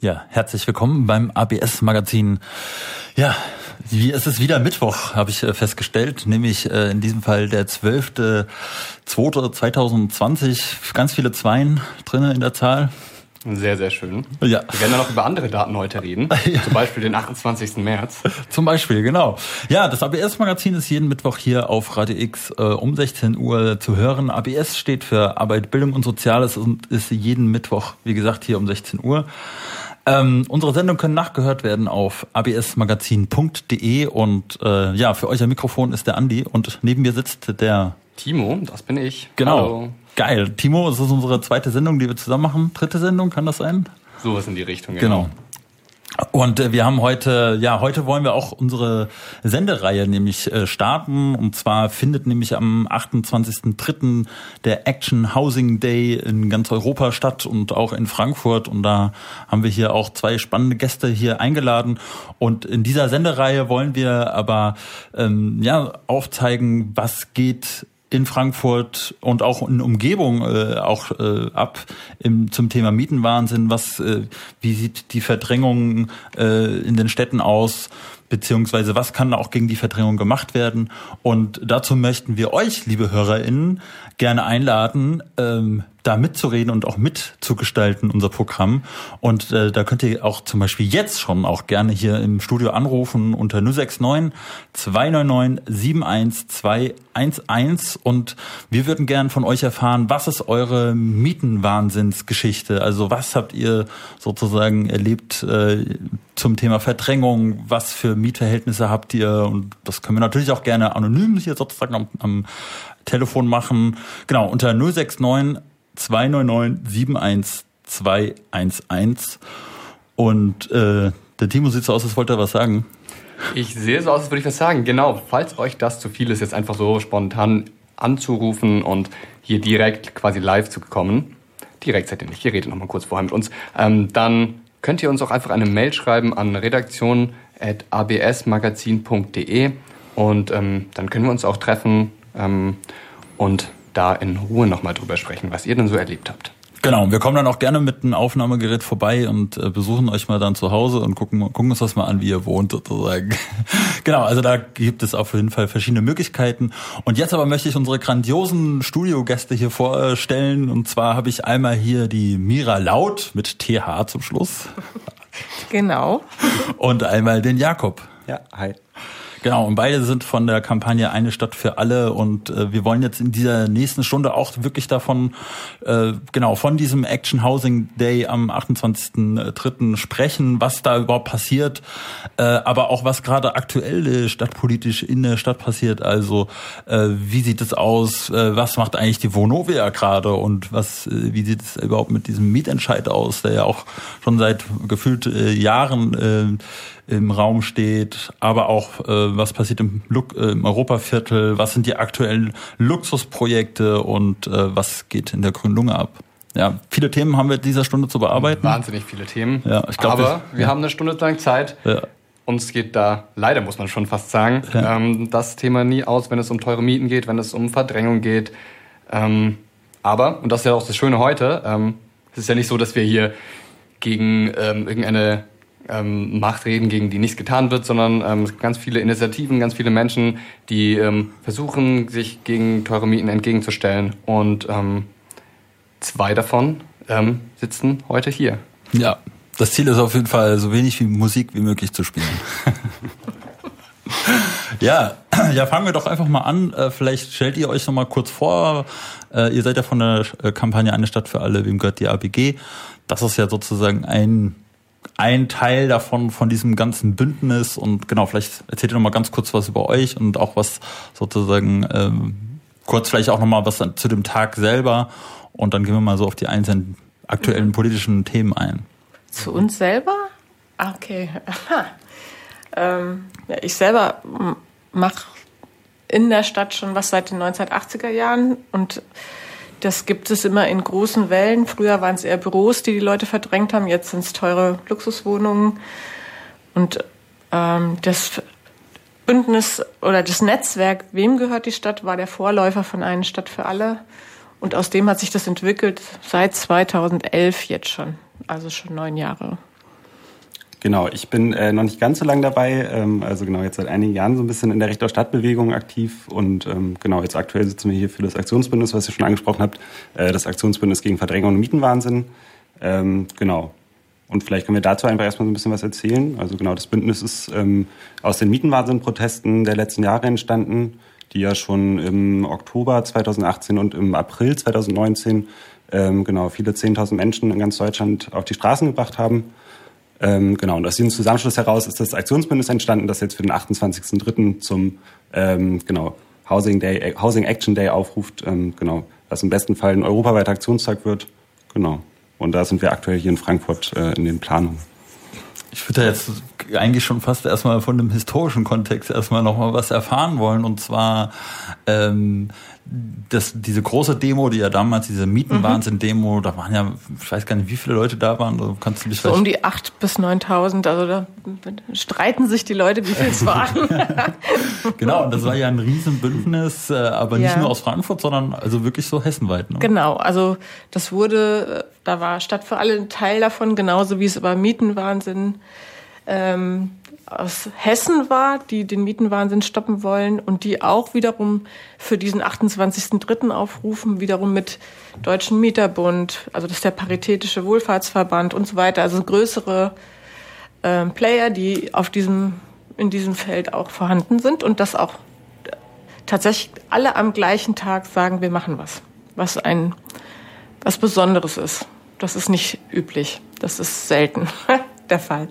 Ja, herzlich willkommen beim ABS Magazin. Ja, wie ist es wieder Mittwoch, habe ich äh, festgestellt, nämlich äh, in diesem Fall der 12.2.2020. Ganz viele Zweien drinnen in der Zahl. Sehr, sehr schön. Ja. Wir werden dann noch über andere Daten heute reden. Ja. Zum Beispiel den 28. März. Zum Beispiel, genau. Ja, das ABS-Magazin ist jeden Mittwoch hier auf Radio X äh, um 16 Uhr zu hören. ABS steht für Arbeit, Bildung und Soziales und ist jeden Mittwoch, wie gesagt, hier um 16 Uhr. Ähm, unsere Sendung können nachgehört werden auf absmagazin.de und äh, ja, für euch am Mikrofon ist der Andi und neben mir sitzt der Timo, das bin ich. Genau. Hallo. Geil. Timo, es ist unsere zweite Sendung, die wir zusammen machen. Dritte Sendung, kann das sein? Sowas in die Richtung, genau. genau. Und äh, wir haben heute, ja, heute wollen wir auch unsere Sendereihe nämlich äh, starten. Und zwar findet nämlich am 28.03. der Action Housing Day in ganz Europa statt und auch in Frankfurt. Und da haben wir hier auch zwei spannende Gäste hier eingeladen. Und in dieser Sendereihe wollen wir aber ähm, ja aufzeigen, was geht in Frankfurt und auch in Umgebung äh, auch äh, ab im, zum Thema Mietenwahnsinn. Was, äh, wie sieht die Verdrängung äh, in den Städten aus? Beziehungsweise was kann auch gegen die Verdrängung gemacht werden? Und dazu möchten wir euch, liebe HörerInnen, gerne einladen, ähm, da mitzureden und auch mitzugestalten, unser Programm. Und äh, da könnt ihr auch zum Beispiel jetzt schon auch gerne hier im Studio anrufen unter 069 299 71211 und wir würden gern von euch erfahren, was ist eure Mietenwahnsinnsgeschichte? Also was habt ihr sozusagen erlebt äh, zum Thema Verdrängung? Was für Mietverhältnisse habt ihr? Und das können wir natürlich auch gerne anonym hier sozusagen am, am Telefon machen. Genau, unter 069 299 71211. Und äh, der Timo sieht so aus, als wollte er was sagen. Ich sehe so aus, als würde ich was sagen. Genau, falls euch das zu viel ist, jetzt einfach so spontan anzurufen und hier direkt quasi live zu kommen, direkt seid ihr nicht, ihr redet nochmal kurz vorher mit uns, ähm, dann könnt ihr uns auch einfach eine Mail schreiben an redaktion.absmagazin.de und ähm, dann können wir uns auch treffen ähm, und da in Ruhe nochmal drüber sprechen, was ihr denn so erlebt habt. Genau, wir kommen dann auch gerne mit einem Aufnahmegerät vorbei und äh, besuchen euch mal dann zu Hause und gucken, gucken uns das mal an, wie ihr wohnt sozusagen. genau, also da gibt es auf jeden Fall verschiedene Möglichkeiten. Und jetzt aber möchte ich unsere grandiosen Studiogäste hier vorstellen. Und zwar habe ich einmal hier die Mira Laut mit TH zum Schluss. Genau. Und einmal den Jakob. Ja, hi. Genau, und beide sind von der Kampagne Eine Stadt für alle und äh, wir wollen jetzt in dieser nächsten Stunde auch wirklich davon, äh, genau, von diesem Action Housing Day am 28.03. sprechen, was da überhaupt passiert, äh, aber auch was gerade aktuell äh, stadtpolitisch in der Stadt passiert. Also äh, wie sieht es aus, äh, was macht eigentlich die Vonovia gerade und was, äh, wie sieht es überhaupt mit diesem Mietentscheid aus, der ja auch schon seit gefühlt äh, Jahren äh, im Raum steht, aber auch äh, was passiert im, Look, äh, im Europaviertel, was sind die aktuellen Luxusprojekte und äh, was geht in der Grünen Lunge ab. Ja, viele Themen haben wir dieser Stunde zu bearbeiten. Wahnsinnig viele Themen. Ja, ich glaub, aber wir, wir haben eine Stunde lang Zeit. Ja. Uns geht da, leider muss man schon fast sagen, ja. ähm, das Thema nie aus, wenn es um teure Mieten geht, wenn es um Verdrängung geht. Ähm, aber, und das ist ja auch das Schöne heute, ähm, es ist ja nicht so, dass wir hier gegen ähm, irgendeine ähm, Macht reden, gegen die nichts getan wird, sondern ähm, ganz viele Initiativen, ganz viele Menschen, die ähm, versuchen, sich gegen teure Mieten entgegenzustellen. Und ähm, zwei davon ähm, sitzen heute hier. Ja, das Ziel ist auf jeden Fall, so wenig wie Musik wie möglich zu spielen. ja, ja, fangen wir doch einfach mal an. Äh, vielleicht stellt ihr euch noch mal kurz vor. Äh, ihr seid ja von der äh, Kampagne Eine Stadt für alle, wem gehört die ABG? Das ist ja sozusagen ein ein Teil davon, von diesem ganzen Bündnis. Und genau, vielleicht erzählt ihr noch mal ganz kurz was über euch und auch was sozusagen, ähm, kurz vielleicht auch noch mal was zu dem Tag selber. Und dann gehen wir mal so auf die einzelnen aktuellen politischen Themen ein. Zu uns selber? Ah, okay. ähm, ja, ich selber mache in der Stadt schon was seit den 1980er Jahren und das gibt es immer in großen Wellen. Früher waren es eher Büros, die die Leute verdrängt haben. Jetzt sind es teure Luxuswohnungen. Und ähm, das Bündnis oder das Netzwerk Wem gehört die Stadt war der Vorläufer von Eine Stadt für alle. Und aus dem hat sich das entwickelt seit 2011 jetzt schon. Also schon neun Jahre. Genau, ich bin äh, noch nicht ganz so lange dabei, ähm, also genau jetzt seit einigen Jahren so ein bisschen in der Recht Stadtbewegung aktiv und ähm, genau jetzt aktuell sitzen wir hier für das Aktionsbündnis, was ihr schon angesprochen habt, äh, das Aktionsbündnis gegen Verdrängung und Mietenwahnsinn. Ähm, genau. Und vielleicht können wir dazu einfach erstmal so ein bisschen was erzählen. Also genau, das Bündnis ist ähm, aus den Mietenwahnsinn-Protesten der letzten Jahre entstanden, die ja schon im Oktober 2018 und im April 2019 ähm, genau viele 10.000 Menschen in ganz Deutschland auf die Straßen gebracht haben. Ähm, genau, und aus diesem Zusammenschluss heraus ist das Aktionsbündnis entstanden, das jetzt für den 28.03. zum ähm, genau, Housing, Day, äh, Housing Action Day aufruft, ähm, genau, was im besten Fall ein europaweiter Aktionstag wird. Genau. Und da sind wir aktuell hier in Frankfurt äh, in den Planungen. Ich würde da jetzt eigentlich schon fast erstmal von dem historischen Kontext erstmal nochmal was erfahren wollen. Und zwar ähm, das, diese große Demo, die ja damals, diese Mietenwahnsinn-Demo, da waren ja, ich weiß gar nicht, wie viele Leute da waren. Also kannst du dich so um die 8.000 bis 9.000, also da streiten sich die Leute, wie viel es waren. genau, und das war ja ein Riesenbündnis, äh, aber nicht ja. nur aus Frankfurt, sondern also wirklich so hessenweit. Ne? Genau, also das wurde, da war Stadt für alle ein Teil davon, genauso wie es über Mietenwahnsinn ähm, aus Hessen war, die den Mietenwahnsinn stoppen wollen und die auch wiederum für diesen 28.03. aufrufen, wiederum mit Deutschen Mieterbund, also das ist der Paritätische Wohlfahrtsverband und so weiter, also größere äh, Player, die auf diesem, in diesem Feld auch vorhanden sind und das auch tatsächlich alle am gleichen Tag sagen, wir machen was, was ein, was Besonderes ist. Das ist nicht üblich. Das ist selten der Fall.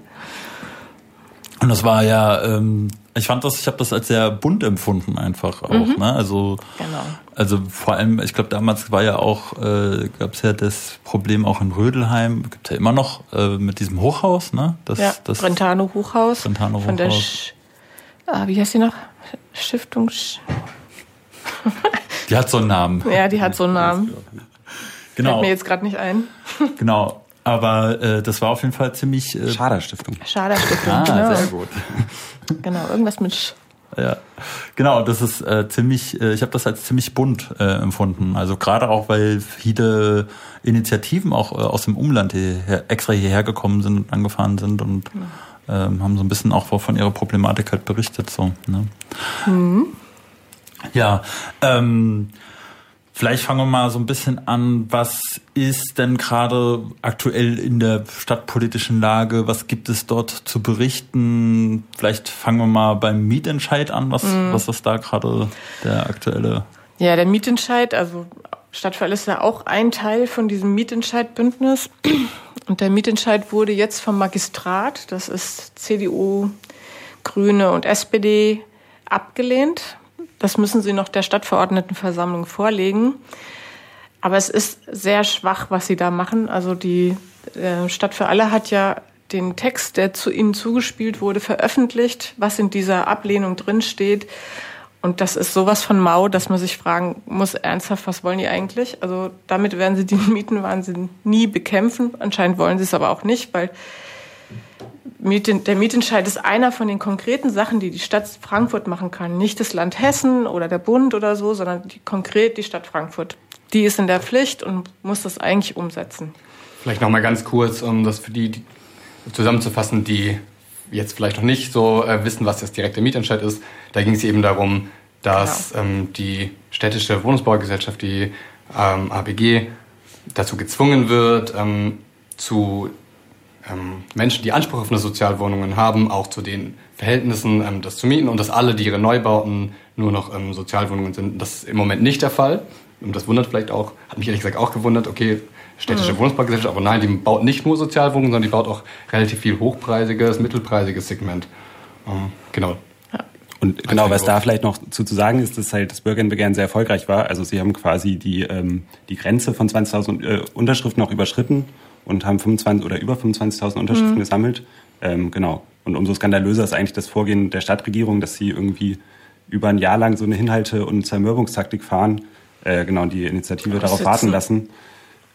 Und das war ja, ähm, ich fand das, ich habe das als sehr bunt empfunden einfach auch. Mhm. Ne? Also, genau. also vor allem, ich glaube damals war ja auch, äh, gab es ja das Problem auch in Rödelheim, gibt ja immer noch äh, mit diesem Hochhaus, ne? Das, ja, das Brentano Hochhaus. Brentano Hochhaus. Von der, Sch ah, wie heißt die noch? Stiftung. Sch die hat so einen Namen. Ja, die hat so einen Namen. Genau. Fällt mir jetzt gerade nicht ein. genau. Aber äh, das war auf jeden Fall ziemlich. Äh, Schader Stiftung. Schader Stiftung, ah, genau. Sehr gut. genau, irgendwas mit. Sch ja, genau, das ist äh, ziemlich, äh, ich habe das als ziemlich bunt äh, empfunden. Also gerade auch, weil viele Initiativen auch äh, aus dem Umland hierher, extra hierher gekommen sind und angefahren sind und ja. ähm, haben so ein bisschen auch von ihrer Problematik halt berichtet. So, ne? Mhm. Ja, ähm, Vielleicht fangen wir mal so ein bisschen an. Was ist denn gerade aktuell in der stadtpolitischen Lage? Was gibt es dort zu berichten? Vielleicht fangen wir mal beim Mietentscheid an. Was, mhm. was ist da gerade der aktuelle? Ja, der Mietentscheid, also Stadtfall ist ja auch ein Teil von diesem Mietentscheidbündnis. Und der Mietentscheid wurde jetzt vom Magistrat, das ist CDU, Grüne und SPD, abgelehnt. Das müssen Sie noch der Stadtverordnetenversammlung vorlegen. Aber es ist sehr schwach, was Sie da machen. Also die äh, Stadt für alle hat ja den Text, der zu Ihnen zugespielt wurde, veröffentlicht, was in dieser Ablehnung drinsteht. Und das ist sowas von mau, dass man sich fragen muss, ernsthaft, was wollen die eigentlich? Also damit werden sie den Mietenwahnsinn nie bekämpfen. Anscheinend wollen sie es aber auch nicht, weil der Mietentscheid ist einer von den konkreten Sachen, die die Stadt Frankfurt machen kann. Nicht das Land Hessen oder der Bund oder so, sondern die, konkret die Stadt Frankfurt. Die ist in der Pflicht und muss das eigentlich umsetzen. Vielleicht noch mal ganz kurz, um das für die, die zusammenzufassen, die jetzt vielleicht noch nicht so äh, wissen, was das direkte Mietentscheid ist. Da ging es eben darum, dass genau. ähm, die städtische Wohnungsbaugesellschaft, die ähm, ABG, dazu gezwungen wird, ähm, zu ähm, Menschen, die Anspruch auf eine Sozialwohnungen haben, auch zu den Verhältnissen, ähm, das zu mieten und dass alle, die ihre Neubauten nur noch ähm, Sozialwohnungen sind. Das ist im Moment nicht der Fall. Und das wundert vielleicht auch, hat mich ehrlich gesagt auch gewundert, okay, städtische mhm. Wohnungsbaugesellschaft, aber nein, die baut nicht nur Sozialwohnungen, sondern die baut auch relativ viel hochpreisiges, mittelpreisiges Segment. Ähm, genau. Und genau, was da vielleicht noch zu, zu sagen ist, dass halt das Bürgerinnenbegehren sehr erfolgreich war. Also sie haben quasi die, ähm, die Grenze von 20.000 äh, Unterschriften noch überschritten und haben 25 oder über 25.000 Unterschriften mhm. gesammelt. Ähm, genau. Und umso skandalöser ist eigentlich das Vorgehen der Stadtregierung, dass sie irgendwie über ein Jahr lang so eine Hinhalte- und Zermürbungstaktik fahren, äh, genau, die Initiative darauf warten lassen.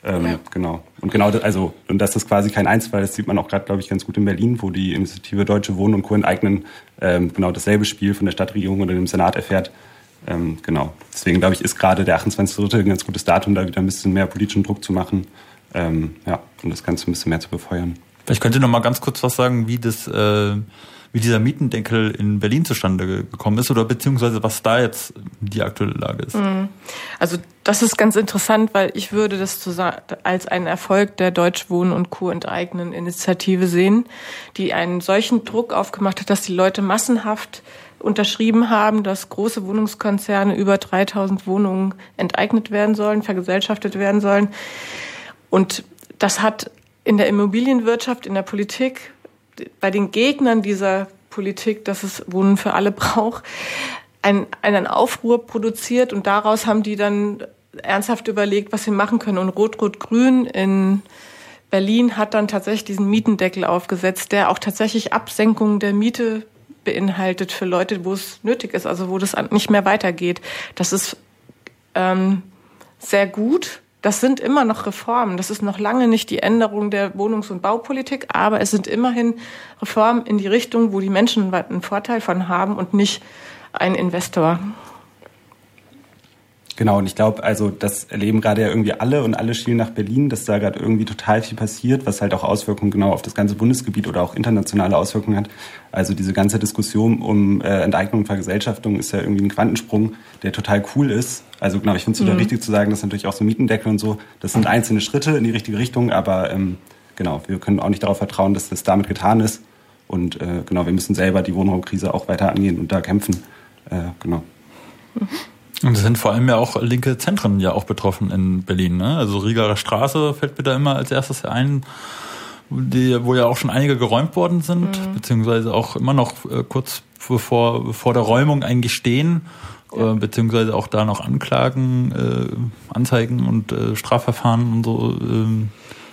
Ähm, ja. Genau. Und genau, also, und das quasi kein Einzelfall ist, sieht man auch gerade, glaube ich, ganz gut in Berlin, wo die Initiative Deutsche Wohnen und Co. enteignen ähm, genau dasselbe Spiel von der Stadtregierung oder dem Senat erfährt. Ähm, genau. Deswegen, glaube ich, ist gerade der 28.3. ein ganz gutes Datum, da wieder ein bisschen mehr politischen Druck zu machen ähm, ja, um das Ganze ein bisschen mehr zu befeuern. Vielleicht könnt ihr noch mal ganz kurz was sagen, wie das, äh, wie dieser Mietendeckel in Berlin zustande gekommen ist oder beziehungsweise was da jetzt die aktuelle Lage ist. Mhm. Also das ist ganz interessant, weil ich würde das als einen Erfolg der Deutsch Wohnen und Co. enteignen Initiative sehen, die einen solchen Druck aufgemacht hat, dass die Leute massenhaft unterschrieben haben, dass große Wohnungskonzerne über 3000 Wohnungen enteignet werden sollen, vergesellschaftet werden sollen. Und das hat in der Immobilienwirtschaft, in der Politik, bei den Gegnern dieser Politik, dass es Wohnen für alle braucht, ein, einen Aufruhr produziert und daraus haben die dann ernsthaft überlegt, was sie machen können. Und Rot-Rot-Grün in Berlin hat dann tatsächlich diesen Mietendeckel aufgesetzt, der auch tatsächlich Absenkungen der Miete beinhaltet für Leute, wo es nötig ist, also wo das nicht mehr weitergeht. Das ist ähm, sehr gut das sind immer noch Reformen. Das ist noch lange nicht die Änderung der Wohnungs- und Baupolitik, aber es sind immerhin Reformen in die Richtung, wo die Menschen einen Vorteil von haben und nicht ein Investor. Genau, und ich glaube, also das erleben gerade ja irgendwie alle und alle schielen nach Berlin, dass da gerade irgendwie total viel passiert, was halt auch Auswirkungen genau auf das ganze Bundesgebiet oder auch internationale Auswirkungen hat. Also diese ganze Diskussion um äh, Enteignung und Vergesellschaftung ist ja irgendwie ein Quantensprung, der total cool ist. Also genau, ich finde es mhm. richtig zu sagen, dass natürlich auch so Mietendeckel und so, das sind einzelne Schritte in die richtige Richtung, aber ähm, genau, wir können auch nicht darauf vertrauen, dass das damit getan ist. Und äh, genau, wir müssen selber die Wohnraumkrise auch weiter angehen und da kämpfen. Äh, genau. Mhm. Und es sind vor allem ja auch linke Zentren ja auch betroffen in Berlin. Ne? Also Riegerer Straße fällt mir da immer als erstes ein, die, wo ja auch schon einige geräumt worden sind, mhm. beziehungsweise auch immer noch äh, kurz bevor vor der Räumung eigentlich stehen, ja. äh, beziehungsweise auch da noch Anklagen, äh, Anzeigen und äh, Strafverfahren und so äh,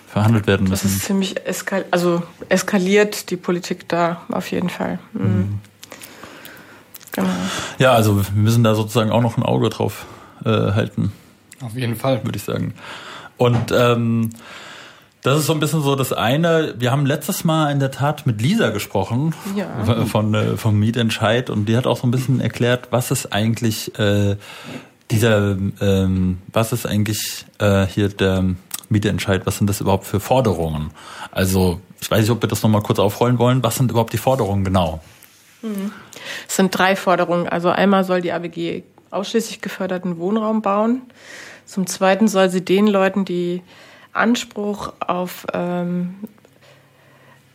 verhandelt werden müssen. Das ist ziemlich eskal also eskaliert die Politik da auf jeden Fall. Mhm. Mhm. Genau. Ja, also wir müssen da sozusagen auch noch ein Auge drauf äh, halten. Auf jeden Fall. Würde ich sagen. Und ähm, das ist so ein bisschen so das eine. Wir haben letztes Mal in der Tat mit Lisa gesprochen ja. von äh, vom Mietentscheid und die hat auch so ein bisschen erklärt, was ist eigentlich äh, dieser, ähm, was ist eigentlich äh, hier der Mietentscheid? Was sind das überhaupt für Forderungen? Also ich weiß nicht, ob wir das nochmal kurz aufrollen wollen. Was sind überhaupt die Forderungen genau? Es sind drei Forderungen. Also einmal soll die AWG ausschließlich geförderten Wohnraum bauen. Zum Zweiten soll sie den Leuten, die Anspruch auf ähm,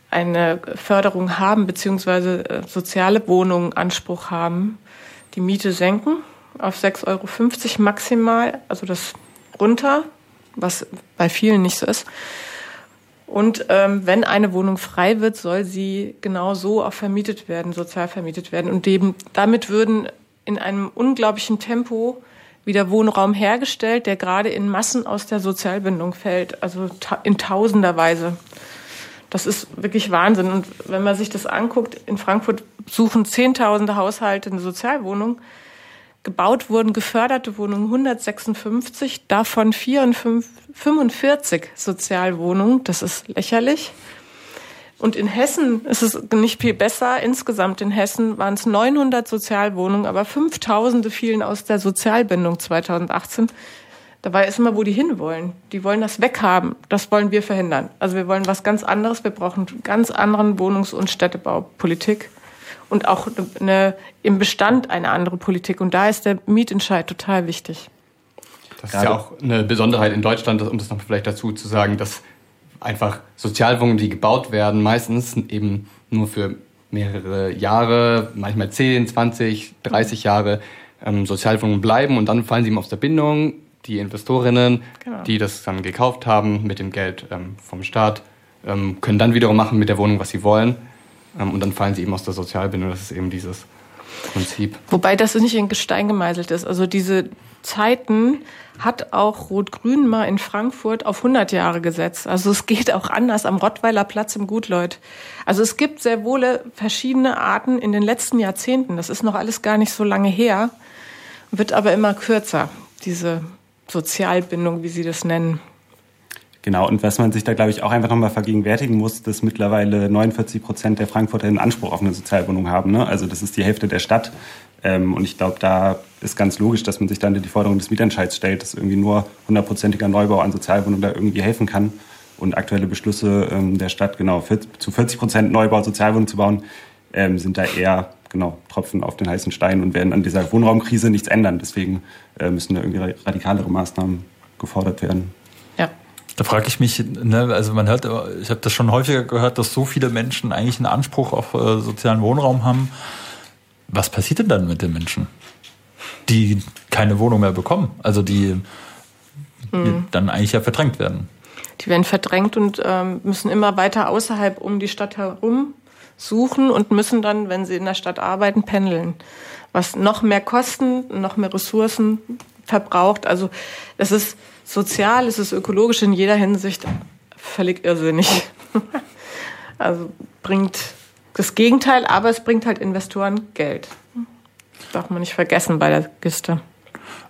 eine Förderung haben, beziehungsweise äh, soziale Wohnungen Anspruch haben, die Miete senken auf 6,50 Euro maximal, also das runter, was bei vielen nicht so ist. Und ähm, wenn eine Wohnung frei wird, soll sie genau so auch vermietet werden, sozial vermietet werden. Und dem, damit würden in einem unglaublichen Tempo wieder Wohnraum hergestellt, der gerade in Massen aus der Sozialbindung fällt, also in tausender Weise. Das ist wirklich Wahnsinn. Und wenn man sich das anguckt, in Frankfurt suchen Zehntausende Haushalte eine Sozialwohnung gebaut wurden geförderte Wohnungen 156, davon 45 Sozialwohnungen. Das ist lächerlich. Und in Hessen ist es nicht viel besser. Insgesamt in Hessen waren es 900 Sozialwohnungen, aber 5000 fielen aus der Sozialbindung 2018. Dabei ist immer, wo die hinwollen. Die wollen das weghaben. Das wollen wir verhindern. Also wir wollen was ganz anderes. Wir brauchen ganz anderen Wohnungs- und Städtebaupolitik und auch eine, im Bestand eine andere Politik. Und da ist der Mietentscheid total wichtig. Das ist ja auch eine Besonderheit in Deutschland, um das noch vielleicht dazu zu sagen, dass einfach Sozialwohnungen, die gebaut werden, meistens eben nur für mehrere Jahre, manchmal 10, 20, 30 Jahre ähm, Sozialwohnungen bleiben und dann fallen sie ihm aus der Bindung. Die Investorinnen, genau. die das dann gekauft haben mit dem Geld ähm, vom Staat, ähm, können dann wiederum machen mit der Wohnung, was sie wollen. Ähm, und dann fallen sie eben aus der Sozialbindung. Das ist eben dieses Prinzip. Wobei das nicht in Gestein gemeißelt ist. Also diese Zeiten hat auch Rot-Grün mal in Frankfurt auf 100 Jahre gesetzt. Also es geht auch anders am Rottweiler Platz im Gutleut. Also es gibt sehr wohl verschiedene Arten in den letzten Jahrzehnten. Das ist noch alles gar nicht so lange her, wird aber immer kürzer, diese Sozialbindung, wie Sie das nennen. Genau, und was man sich da, glaube ich, auch einfach nochmal vergegenwärtigen muss, dass mittlerweile 49 Prozent der Frankfurter einen Anspruch auf eine Sozialwohnung haben. Ne? Also das ist die Hälfte der Stadt. Ähm, und ich glaube, da ist ganz logisch, dass man sich dann die Forderung des Mietentscheids stellt, dass irgendwie nur hundertprozentiger Neubau an Sozialwohnungen da irgendwie helfen kann. und aktuelle Beschlüsse ähm, der Stadt, genau, für, zu 40 Prozent Neubau, Sozialwohnungen zu bauen, ähm, sind da eher genau Tropfen auf den heißen Stein und werden an dieser Wohnraumkrise nichts ändern. Deswegen äh, müssen da irgendwie radikalere Maßnahmen gefordert werden. Da frage ich mich, ne, also man hört, ich habe das schon häufiger gehört, dass so viele Menschen eigentlich einen Anspruch auf äh, sozialen Wohnraum haben. Was passiert denn dann mit den Menschen, die keine Wohnung mehr bekommen? Also die, die mhm. dann eigentlich ja verdrängt werden. Die werden verdrängt und ähm, müssen immer weiter außerhalb um die Stadt herum suchen und müssen dann, wenn sie in der Stadt arbeiten, pendeln. Was noch mehr Kosten, noch mehr Ressourcen verbraucht. Also es ist sozial, es ist ökologisch in jeder Hinsicht völlig irrsinnig. also bringt das Gegenteil, aber es bringt halt Investoren Geld. darf man nicht vergessen bei der Kiste.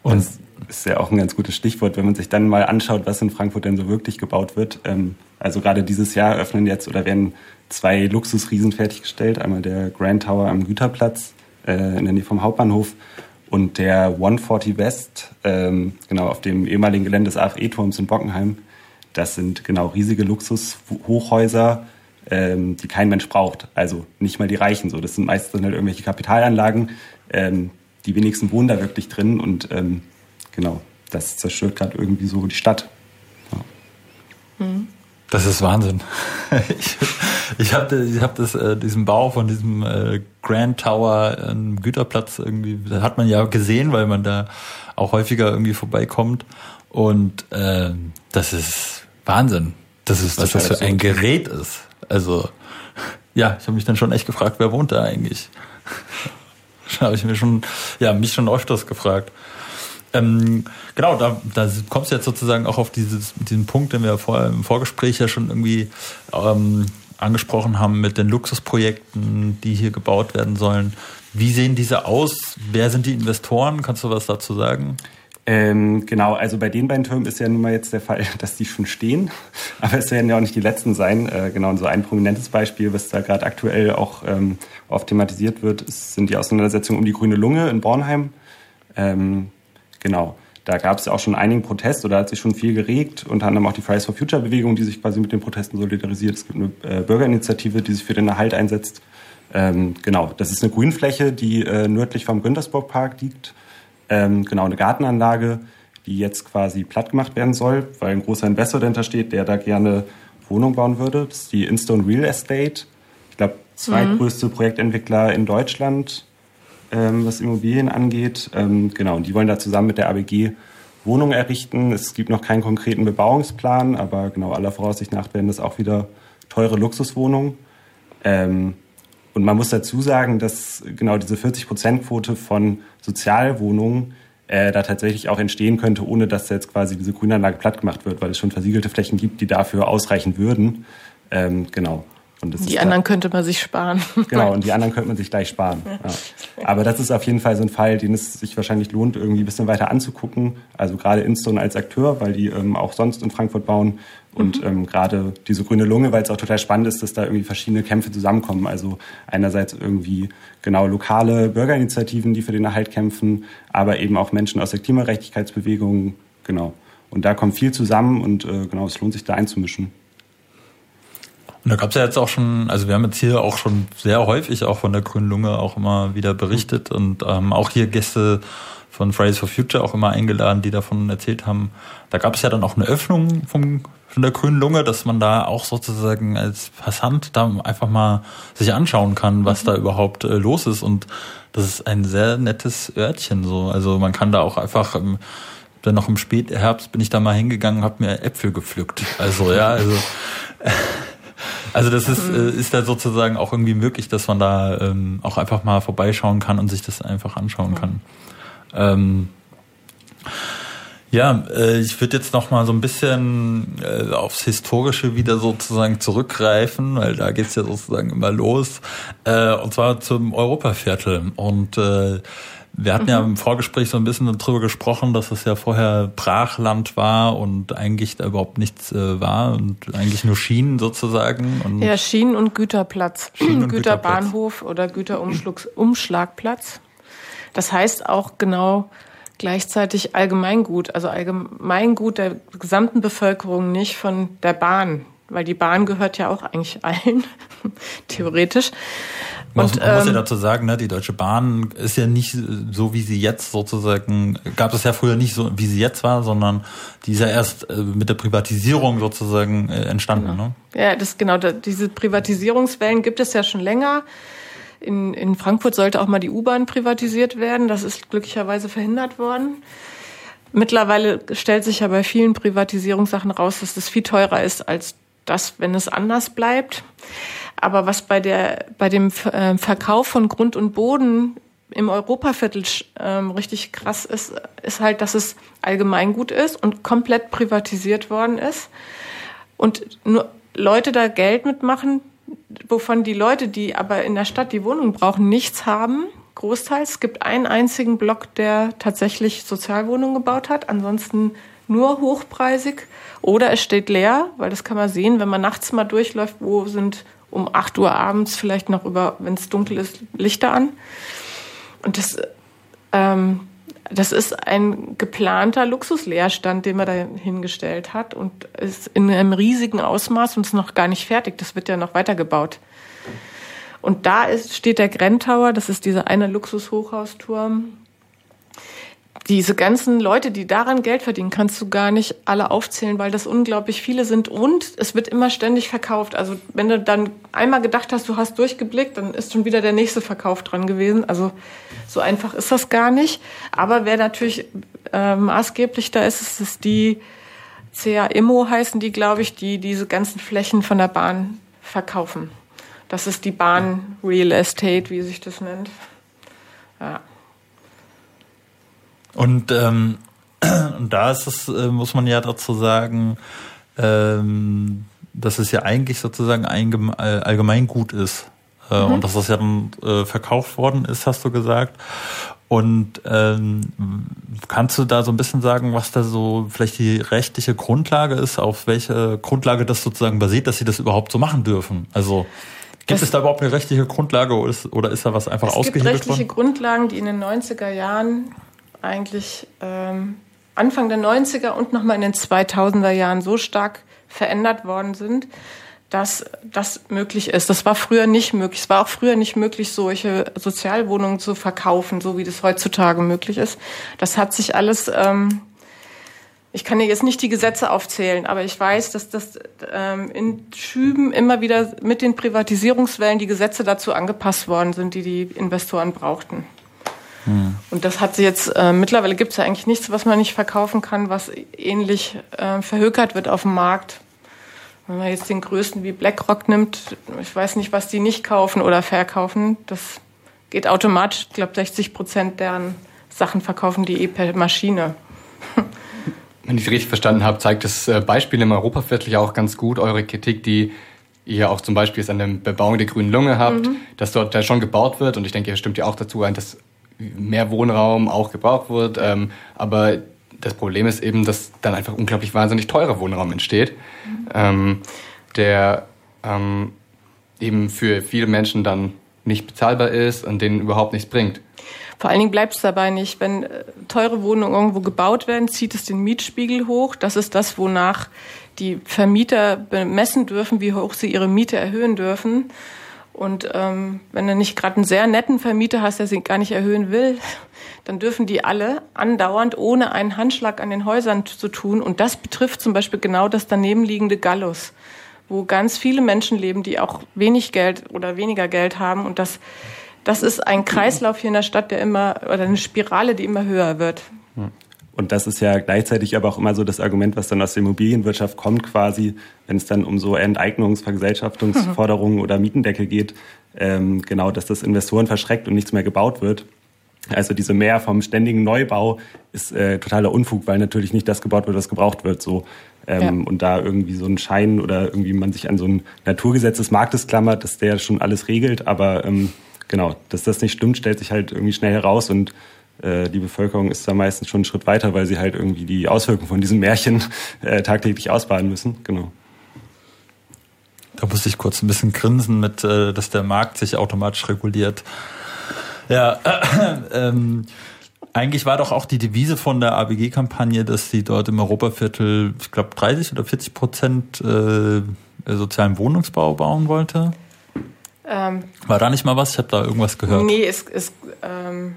Und das ist ja auch ein ganz gutes Stichwort, wenn man sich dann mal anschaut, was in Frankfurt denn so wirklich gebaut wird. Ähm, also gerade dieses Jahr öffnen jetzt oder werden zwei Luxusriesen fertiggestellt. Einmal der Grand Tower am Güterplatz äh, in der Nähe vom Hauptbahnhof und der 140 West, ähm, genau auf dem ehemaligen Gelände des AFE-Turms in Bockenheim. Das sind genau riesige Luxushochhäuser, ähm, die kein Mensch braucht. Also nicht mal die Reichen so. Das sind meistens halt irgendwelche Kapitalanlagen. Ähm, die wenigsten wohnen da wirklich drin und ähm, genau, das zerstört gerade irgendwie so die Stadt. Ja. Mhm. Das ist Wahnsinn. ich ich habe ich hab das, äh, diesen Bau von diesem äh, Grand Tower am Güterplatz irgendwie, das hat man ja gesehen, weil man da auch häufiger irgendwie vorbeikommt. Und äh, das ist Wahnsinn. Das ist, was das für ein Gerät ist. Also, ja, ich habe mich dann schon echt gefragt, wer wohnt da eigentlich? da habe ich mir schon, ja, mich schon öfters gefragt. Ähm, genau, da, da kommst du jetzt sozusagen auch auf dieses, diesen Punkt, den wir vorher im Vorgespräch ja schon irgendwie ähm, angesprochen haben mit den Luxusprojekten, die hier gebaut werden sollen. Wie sehen diese aus? Wer sind die Investoren? Kannst du was dazu sagen? Ähm, genau, also bei den beiden Türmen ist ja nun mal jetzt der Fall, dass die schon stehen. Aber es werden ja auch nicht die letzten sein. Äh, genau, und so ein prominentes Beispiel, was da gerade aktuell auch ähm, oft thematisiert wird, ist, sind die Auseinandersetzungen um die grüne Lunge in Bornheim. Ähm, Genau. Da gab es auch schon einigen Protest oder hat sich schon viel geregt, unter anderem auch die Fridays for Future Bewegung, die sich quasi mit den Protesten solidarisiert. Es gibt eine äh, Bürgerinitiative, die sich für den Erhalt einsetzt. Ähm, genau, das ist eine Grünfläche, die äh, nördlich vom Güntersburg Park liegt. Ähm, genau, eine Gartenanlage, die jetzt quasi platt gemacht werden soll, weil ein großer Investor dahinter steht, der da gerne Wohnung bauen würde. Das ist die Instone Real Estate. Ich glaube, zweitgrößte mhm. Projektentwickler in Deutschland ähm, was Immobilien angeht. Ähm, genau, und die wollen da zusammen mit der ABG Wohnungen errichten. Es gibt noch keinen konkreten Bebauungsplan, aber genau aller Voraussicht nach werden das auch wieder teure Luxuswohnungen. Ähm, und man muss dazu sagen, dass genau diese 40-Prozent-Quote von Sozialwohnungen äh, da tatsächlich auch entstehen könnte, ohne dass jetzt quasi diese Grünanlage platt gemacht wird, weil es schon versiegelte Flächen gibt, die dafür ausreichen würden. Ähm, genau die anderen da, könnte man sich sparen. Genau, und die anderen könnte man sich gleich sparen. Ja. Aber das ist auf jeden Fall so ein Fall, den es sich wahrscheinlich lohnt, irgendwie ein bisschen weiter anzugucken. Also gerade Instone als Akteur, weil die ähm, auch sonst in Frankfurt bauen. Und mhm. ähm, gerade diese grüne Lunge, weil es auch total spannend ist, dass da irgendwie verschiedene Kämpfe zusammenkommen. Also einerseits irgendwie genau lokale Bürgerinitiativen, die für den Erhalt kämpfen, aber eben auch Menschen aus der Klimarechtigkeitsbewegung. Genau. Und da kommt viel zusammen und äh, genau, es lohnt sich da einzumischen. Und da gab es ja jetzt auch schon, also wir haben jetzt hier auch schon sehr häufig auch von der Grünen Lunge auch immer wieder berichtet und ähm, auch hier Gäste von Fridays for Future auch immer eingeladen, die davon erzählt haben. Da gab es ja dann auch eine Öffnung vom, von der Grünen Lunge, dass man da auch sozusagen als Passant da einfach mal sich anschauen kann, was mhm. da überhaupt äh, los ist. Und das ist ein sehr nettes Örtchen so. Also man kann da auch einfach ähm, dann noch im Spätherbst bin ich da mal hingegangen, habe mir Äpfel gepflückt. Also ja, also Also das ist, mhm. äh, ist da sozusagen auch irgendwie möglich, dass man da ähm, auch einfach mal vorbeischauen kann und sich das einfach anschauen kann. Ähm, ja, äh, ich würde jetzt noch mal so ein bisschen äh, aufs Historische wieder sozusagen zurückgreifen, weil da geht's ja sozusagen immer los. Äh, und zwar zum Europaviertel. Und äh, wir hatten mhm. ja im Vorgespräch so ein bisschen darüber gesprochen, dass es ja vorher Brachland war und eigentlich da überhaupt nichts äh, war und eigentlich nur Schienen sozusagen. Und ja, Schienen und Güterplatz. Schienen und Güterbahnhof Güterplatz. oder Güterumschlagplatz. Das heißt auch genau gleichzeitig Allgemeingut, also Allgemeingut der gesamten Bevölkerung, nicht von der Bahn, weil die Bahn gehört ja auch eigentlich allen, theoretisch. Man, muss, man ähm, muss ja ähm, dazu sagen, ne, die Deutsche Bahn ist ja nicht so, wie sie jetzt sozusagen, gab es ja früher nicht so, wie sie jetzt war, sondern die ist ja erst äh, mit der Privatisierung sozusagen äh, entstanden. Genau. Ne? Ja, das genau, diese Privatisierungswellen gibt es ja schon länger. In, in Frankfurt sollte auch mal die U-Bahn privatisiert werden. Das ist glücklicherweise verhindert worden. Mittlerweile stellt sich ja bei vielen Privatisierungssachen raus, dass das viel teurer ist als das, wenn es anders bleibt. Aber was bei der, bei dem äh, Verkauf von Grund und Boden im Europaviertel ähm, richtig krass ist, ist halt, dass es allgemeingut ist und komplett privatisiert worden ist. Und nur Leute da Geld mitmachen, wovon die Leute, die aber in der Stadt die Wohnung brauchen, nichts haben. Großteils. Es gibt einen einzigen Block, der tatsächlich Sozialwohnungen gebaut hat. Ansonsten nur hochpreisig. Oder es steht leer, weil das kann man sehen, wenn man nachts mal durchläuft, wo sind um 8 Uhr abends vielleicht noch über, wenn es dunkel ist, Lichter an. Und das, ähm, das ist ein geplanter Luxusleerstand, den man da hingestellt hat und ist in einem riesigen Ausmaß und ist noch gar nicht fertig. Das wird ja noch weitergebaut. Und da ist, steht der Grentower, das ist dieser eine Luxushochhausturm, diese ganzen Leute, die daran Geld verdienen, kannst du gar nicht alle aufzählen, weil das unglaublich viele sind und es wird immer ständig verkauft. Also wenn du dann einmal gedacht hast, du hast durchgeblickt, dann ist schon wieder der nächste Verkauf dran gewesen. Also so einfach ist das gar nicht. Aber wer natürlich äh, maßgeblich da ist, ist, ist die CA Immo heißen die, glaube ich, die diese ganzen Flächen von der Bahn verkaufen. Das ist die Bahn Real Estate, wie sich das nennt. Ja. Und, ähm, und da ist es, äh, muss man ja dazu sagen, ähm, dass es ja eigentlich sozusagen ein äh, Allgemeingut ist. Äh, mhm. Und dass das ja dann äh, verkauft worden ist, hast du gesagt. Und ähm, kannst du da so ein bisschen sagen, was da so vielleicht die rechtliche Grundlage ist, auf welche Grundlage das sozusagen basiert, dass sie das überhaupt so machen dürfen? Also gibt das, es da überhaupt eine rechtliche Grundlage oder ist, oder ist da was einfach ausgehebelt worden? Es gibt rechtliche Grundlagen, die in den 90er Jahren eigentlich ähm, Anfang der 90er und nochmal in den 2000er Jahren so stark verändert worden sind, dass das möglich ist. Das war früher nicht möglich. Es war auch früher nicht möglich, solche Sozialwohnungen zu verkaufen, so wie das heutzutage möglich ist. Das hat sich alles, ähm, ich kann dir jetzt nicht die Gesetze aufzählen, aber ich weiß, dass das ähm, in Schüben immer wieder mit den Privatisierungswellen die Gesetze dazu angepasst worden sind, die die Investoren brauchten. Und das hat sie jetzt, äh, mittlerweile gibt es ja eigentlich nichts, was man nicht verkaufen kann, was ähnlich äh, verhökert wird auf dem Markt. Wenn man jetzt den größten wie BlackRock nimmt, ich weiß nicht, was die nicht kaufen oder verkaufen. Das geht automatisch. Ich glaube, 60 Prozent deren Sachen verkaufen die eh per Maschine. Wenn ich es richtig verstanden habe, zeigt das äh, Beispiel im Europaviertel ja auch ganz gut eure Kritik, die ihr auch zum Beispiel jetzt an der Bebauung der grünen Lunge habt, mhm. dass dort da schon gebaut wird. Und ich denke, ihr stimmt ja auch dazu ein, dass mehr Wohnraum auch gebraucht wird. Ähm, aber das Problem ist eben, dass dann einfach unglaublich wahnsinnig teurer Wohnraum entsteht, mhm. ähm, der ähm, eben für viele Menschen dann nicht bezahlbar ist und denen überhaupt nichts bringt. Vor allen Dingen bleibt es dabei nicht. Wenn äh, teure Wohnungen irgendwo gebaut werden, zieht es den Mietspiegel hoch. Das ist das, wonach die Vermieter bemessen dürfen, wie hoch sie ihre Miete erhöhen dürfen. Und ähm, wenn du nicht gerade einen sehr netten Vermieter hast, der sie gar nicht erhöhen will, dann dürfen die alle andauernd ohne einen Handschlag an den Häusern zu tun. Und das betrifft zum Beispiel genau das daneben liegende Gallus, wo ganz viele Menschen leben, die auch wenig Geld oder weniger Geld haben. Und das, das ist ein Kreislauf hier in der Stadt, der immer, oder eine Spirale, die immer höher wird. Und das ist ja gleichzeitig aber auch immer so das Argument, was dann aus der Immobilienwirtschaft kommt, quasi, wenn es dann um so Enteignungsvergesellschaftungsforderungen oder Mietendeckel geht, ähm, genau, dass das Investoren verschreckt und nichts mehr gebaut wird. Also diese Mehr vom ständigen Neubau ist äh, totaler Unfug, weil natürlich nicht das gebaut wird, was gebraucht wird. So ähm, ja. und da irgendwie so ein Schein oder irgendwie man sich an so ein Naturgesetz des Marktes klammert, dass der schon alles regelt. Aber ähm, genau, dass das nicht stimmt, stellt sich halt irgendwie schnell heraus und äh, die Bevölkerung ist da meistens schon einen Schritt weiter, weil sie halt irgendwie die Auswirkungen von diesem Märchen äh, tagtäglich ausbaden müssen. Genau. Da musste ich kurz ein bisschen grinsen mit, äh, dass der Markt sich automatisch reguliert. Ja, äh, ähm, Eigentlich war doch auch die Devise von der ABG-Kampagne, dass sie dort im Europaviertel, ich glaube, 30 oder 40 Prozent äh, sozialen Wohnungsbau bauen wollte. Ähm, war da nicht mal was? Ich habe da irgendwas gehört. Nee, es, es ähm,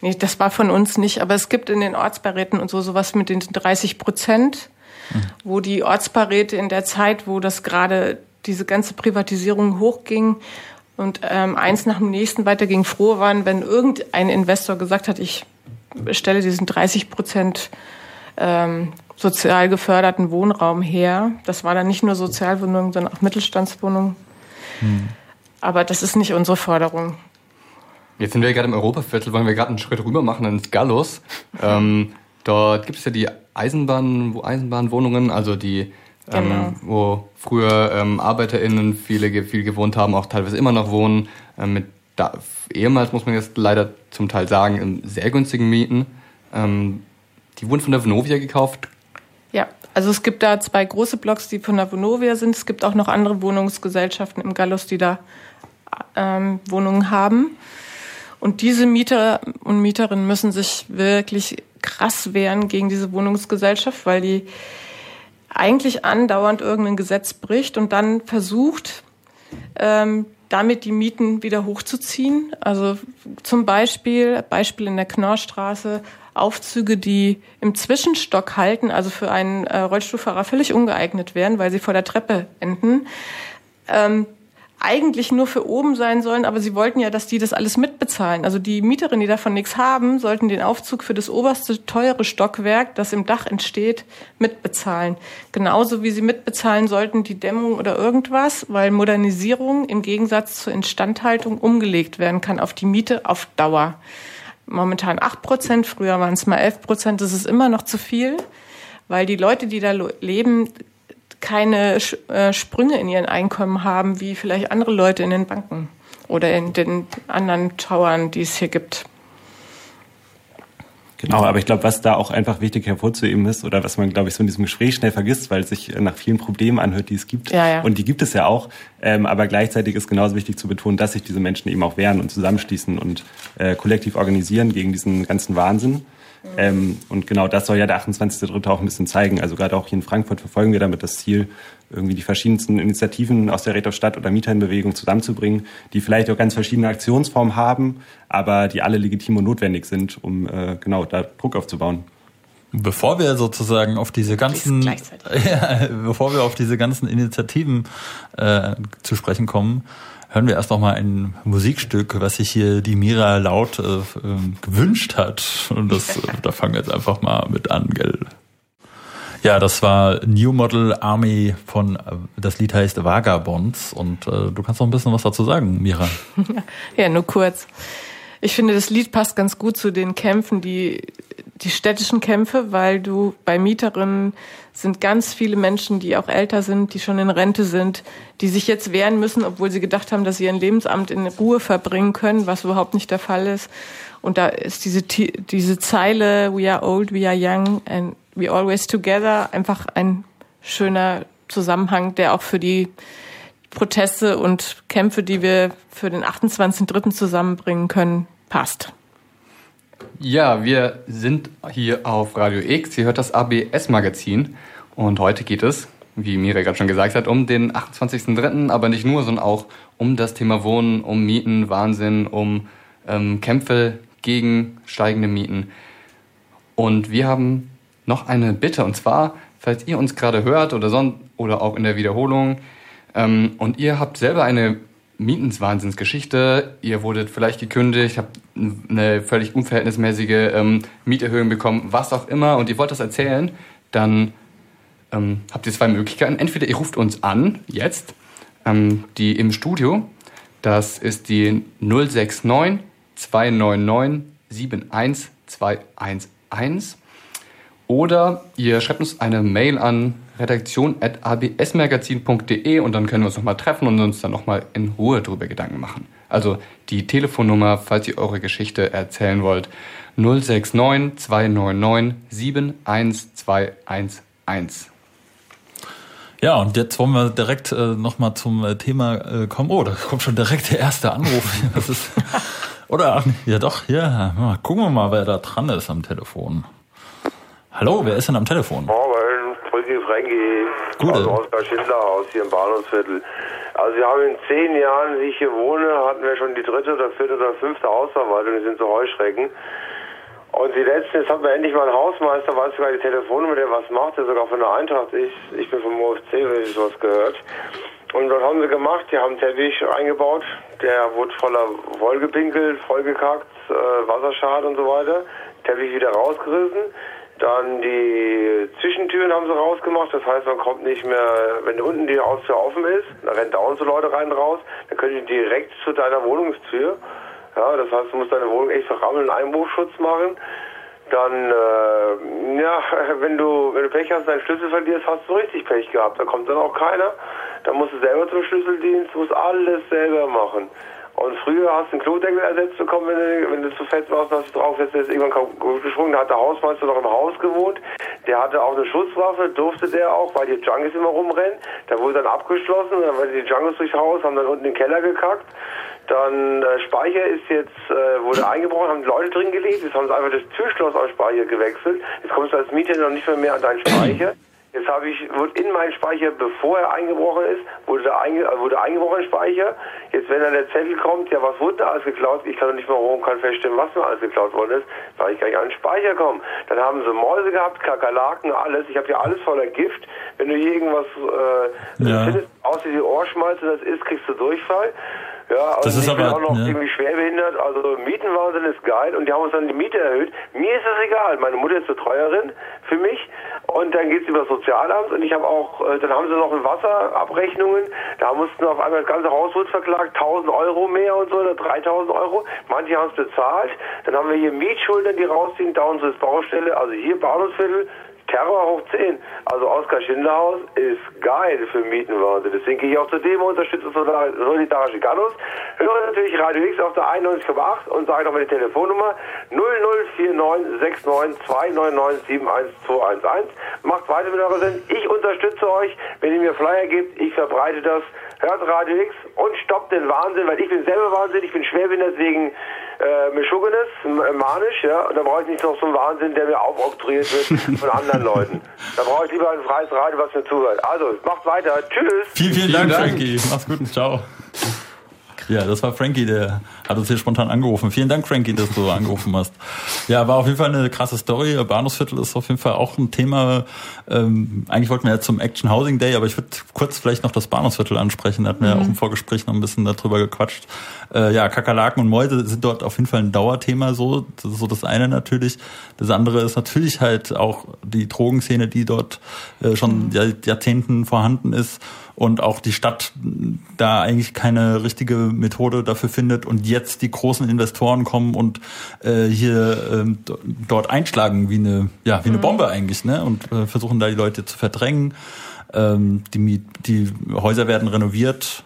nee, das war von uns nicht. Aber es gibt in den Ortsbeiräten und so sowas mit den 30 Prozent, mhm. wo die Ortsbeiräte in der Zeit, wo das gerade diese ganze Privatisierung hochging und ähm, eins nach dem nächsten weiterging, froh waren, wenn irgendein Investor gesagt hat, ich stelle diesen 30 Prozent ähm, sozial geförderten Wohnraum her. Das war dann nicht nur Sozialwohnungen, sondern auch Mittelstandswohnungen. Hm. Aber das ist nicht unsere Forderung. Jetzt sind wir gerade im Europaviertel, wollen wir gerade einen Schritt rüber machen ins Gallus. ähm, dort gibt es ja die Eisenbahn, wo Eisenbahnwohnungen, also die, ähm, genau. ähm, wo früher ähm, ArbeiterInnen viele viel gewohnt haben, auch teilweise immer noch wohnen, ähm, mit da, ehemals muss man jetzt leider zum Teil sagen, in sehr günstigen Mieten. Ähm, die wurden von der Vonovia gekauft. Ja, also es gibt da zwei große Blocks, die von der Vonovia sind. Es gibt auch noch andere Wohnungsgesellschaften im Gallus, die da Wohnungen haben. Und diese Mieter und Mieterinnen müssen sich wirklich krass wehren gegen diese Wohnungsgesellschaft, weil die eigentlich andauernd irgendein Gesetz bricht und dann versucht, ähm, damit die Mieten wieder hochzuziehen. Also zum Beispiel, Beispiel in der Knorrstraße, Aufzüge, die im Zwischenstock halten, also für einen äh, Rollstuhlfahrer völlig ungeeignet wären, weil sie vor der Treppe enden. Ähm, eigentlich nur für oben sein sollen, aber sie wollten ja, dass die das alles mitbezahlen. Also die Mieterinnen, die davon nichts haben, sollten den Aufzug für das oberste teure Stockwerk, das im Dach entsteht, mitbezahlen. Genauso wie sie mitbezahlen sollten die Dämmung oder irgendwas, weil Modernisierung im Gegensatz zur Instandhaltung umgelegt werden kann auf die Miete auf Dauer. Momentan acht Prozent, früher waren es mal elf Prozent, das ist immer noch zu viel, weil die Leute, die da leben, keine äh, Sprünge in ihren Einkommen haben, wie vielleicht andere Leute in den Banken oder in den anderen Towern, die es hier gibt. Genau, aber ich glaube, was da auch einfach wichtig hervorzuheben ist oder was man, glaube ich, so in diesem Gespräch schnell vergisst, weil es sich nach vielen Problemen anhört, die es gibt. Ja, ja. Und die gibt es ja auch. Ähm, aber gleichzeitig ist genauso wichtig zu betonen, dass sich diese Menschen eben auch wehren und zusammenschließen und äh, kollektiv organisieren gegen diesen ganzen Wahnsinn. Ähm, und genau das soll ja der 28.3. auch ein bisschen zeigen. Also gerade auch hier in Frankfurt verfolgen wir damit das Ziel, irgendwie die verschiedensten Initiativen aus der Räte Stadt- oder Mieterinnenbewegung zusammenzubringen, die vielleicht auch ganz verschiedene Aktionsformen haben, aber die alle legitim und notwendig sind, um äh, genau da Druck aufzubauen. Bevor wir sozusagen auf diese ganzen, ja, bevor wir auf diese ganzen Initiativen äh, zu sprechen kommen, hören wir erst noch mal ein Musikstück, was sich hier die Mira laut äh, ähm, gewünscht hat. Und das, äh, da fangen wir jetzt einfach mal mit an, gell? Ja, das war New Model Army von, äh, das Lied heißt Vagabonds und äh, du kannst noch ein bisschen was dazu sagen, Mira. ja, nur kurz. Ich finde, das Lied passt ganz gut zu den Kämpfen, die, die städtischen Kämpfe, weil du bei Mieterinnen sind ganz viele Menschen, die auch älter sind, die schon in Rente sind, die sich jetzt wehren müssen, obwohl sie gedacht haben, dass sie ihren Lebensamt in Ruhe verbringen können, was überhaupt nicht der Fall ist. Und da ist diese, diese Zeile, we are old, we are young and we always together, einfach ein schöner Zusammenhang, der auch für die Proteste und Kämpfe, die wir für den 28.3. zusammenbringen können, passt. Ja, wir sind hier auf Radio X. Ihr hört das ABS-Magazin. Und heute geht es, wie Mira gerade schon gesagt hat, um den 28.3., aber nicht nur, sondern auch um das Thema Wohnen, um Mieten, Wahnsinn, um ähm, Kämpfe gegen steigende Mieten. Und wir haben noch eine Bitte, und zwar, falls ihr uns gerade hört oder, son oder auch in der Wiederholung, ähm, und ihr habt selber eine Mietenswahnsinnsgeschichte. Ihr wurdet vielleicht gekündigt, habt eine völlig unverhältnismäßige ähm, Mieterhöhung bekommen, was auch immer, und ihr wollt das erzählen, dann ähm, habt ihr zwei Möglichkeiten. Entweder ihr ruft uns an, jetzt, ähm, die im Studio. Das ist die 069 299 71211. Oder ihr schreibt uns eine Mail an redaktion.absmagazin.de und dann können wir uns nochmal treffen und uns dann nochmal in Ruhe darüber Gedanken machen. Also die Telefonnummer, falls ihr eure Geschichte erzählen wollt, 069 299 71211. Ja, und jetzt wollen wir direkt äh, nochmal zum äh, Thema äh, kommen. Oh, da kommt schon direkt der erste Anruf. Das ist Oder, ja doch, hier, gucken wir mal, wer da dran ist am Telefon. Hallo, wer ist denn am Telefon? Brücke Frankie. Gute. Also Oskar Schindlerhaus hier im Bahnhofsviertel. Also wir haben in zehn Jahren, wie ich hier wohne, hatten wir schon die dritte oder vierte oder fünfte Hausverwaltung, die sind so Heuschrecken. Und die letzten, jetzt haben wir endlich mal einen Hausmeister, weiß sogar die Telefonnummer, der was macht, der sogar von der Eintracht ist. Ich bin vom OFC, wenn ich sowas gehört. Und was haben sie gemacht? Die haben einen Teppich eingebaut, der wurde voller Woll gepinkelt, vollgekackt, äh, Wasserschaden und so weiter. Teppich wieder rausgerissen. Dann die Zwischentüren haben sie rausgemacht, das heißt, man kommt nicht mehr, wenn unten die Haustür offen ist, dann rennen da so Leute rein und raus, dann können die direkt zu deiner Wohnungstür. Ja, das heißt, du musst deine Wohnung echt verrammeln, Einbruchschutz machen. Dann, äh, ja, wenn du, wenn du Pech hast, deinen Schlüssel verlierst, hast du richtig Pech gehabt. Da kommt dann auch keiner. Dann musst du selber zum Schlüsseldienst, musst alles selber machen. Und früher hast du einen Klodeckel ersetzt bekommen, wenn du, wenn du zu fett warst, hast du drauf jetzt ist irgendwann kaputt gesprungen. Da hat der Hausmeister noch im Haus gewohnt. Der hatte auch eine Schusswaffe, durfte der auch, weil die Junkies immer rumrennen. Da wurde dann abgeschlossen, dann waren die Junkies durchs Haus, haben dann unten den Keller gekackt. Dann äh, Speicher ist jetzt, äh, wurde eingebrochen, haben Leute drin gelegt, jetzt haben sie einfach das Türschloss am Speicher gewechselt. Jetzt kommst du als Mieter noch nicht mehr, mehr an deinen Speicher. Jetzt habe ich, wurde in meinen Speicher, bevor er eingebrochen ist, wurde, da einge, äh, wurde eingebrochen Speicher. Jetzt, wenn dann der Zettel kommt, ja, was wurde da alles geklaut? Ich kann doch nicht mal rum, kann feststellen, was mir alles geklaut worden ist, weil ich gar nicht an den Speicher komme. Dann haben sie Mäuse gehabt, Kakerlaken, alles. Ich habe hier alles voller Gift. Wenn du hier irgendwas äh, ja. findest, außer die Ohrschmalze, das ist, kriegst du Durchfall. Ja, das ist ich aber, bin auch noch ja. irgendwie schwerbehindert. Also Mietenwahnsinn ist geil und die haben uns dann die Miete erhöht. Mir ist das egal. Meine Mutter ist Betreuerin für mich und dann geht's über das Sozialamt und ich habe auch, äh, dann haben sie noch in Wasserabrechnungen. Da mussten auf einmal das ganze Haus wird verklagt, 1000 Euro mehr und so oder 3000 Euro. Manche haben es bezahlt. Dann haben wir hier Mietschulden, die rausziehen, da unsere Baustelle, also hier Bahnhofsviertel, Terror hoch 10. Also Oskar Schindlerhaus ist geil für Mietenwahnsinn. Deswegen gehe ich auch zur Demo, unterstütze Solidarische Gallus. Höre natürlich Radio X auf der 91,8 und sage noch meine Telefonnummer 00496929971211. Macht weiter mit eurer Sendung. Ich unterstütze euch. Wenn ihr mir Flyer gebt, ich verbreite das. Hört Radio X und stoppt den Wahnsinn, weil ich bin selber Wahnsinn. Ich bin schwerbehindert wegen äh, Meschugenes, manisch, ja, und da brauche ich nicht noch so einen Wahnsinn, der mir aufoktroyiert wird von anderen Leuten. Da brauche ich lieber ein freies Radio, was mir zuhört. Also, macht weiter. Tschüss. Vielen, vielen, Dank, Dank, Frankie. Mach's gut. Ciao. Ja, das war Frankie, der hat uns hier spontan angerufen. Vielen Dank, Frankie, dass du angerufen hast. Ja, war auf jeden Fall eine krasse Story. Bahnhofsviertel ist auf jeden Fall auch ein Thema. Ähm, eigentlich wollten wir ja zum Action Housing Day, aber ich würde kurz vielleicht noch das Bahnhofsviertel ansprechen. Da hatten wir mhm. ja auch im Vorgespräch noch ein bisschen darüber gequatscht. Äh, ja, Kakerlaken und Mäuse sind dort auf jeden Fall ein Dauerthema so. Das ist so das eine natürlich. Das andere ist natürlich halt auch die Drogenszene, die dort äh, schon mhm. Jahrzehnten vorhanden ist und auch die Stadt da eigentlich keine richtige Methode dafür findet und jetzt die großen Investoren kommen und äh, hier ähm, dort einschlagen wie eine ja wie eine mhm. Bombe eigentlich ne und äh, versuchen da die Leute zu verdrängen ähm, die die Häuser werden renoviert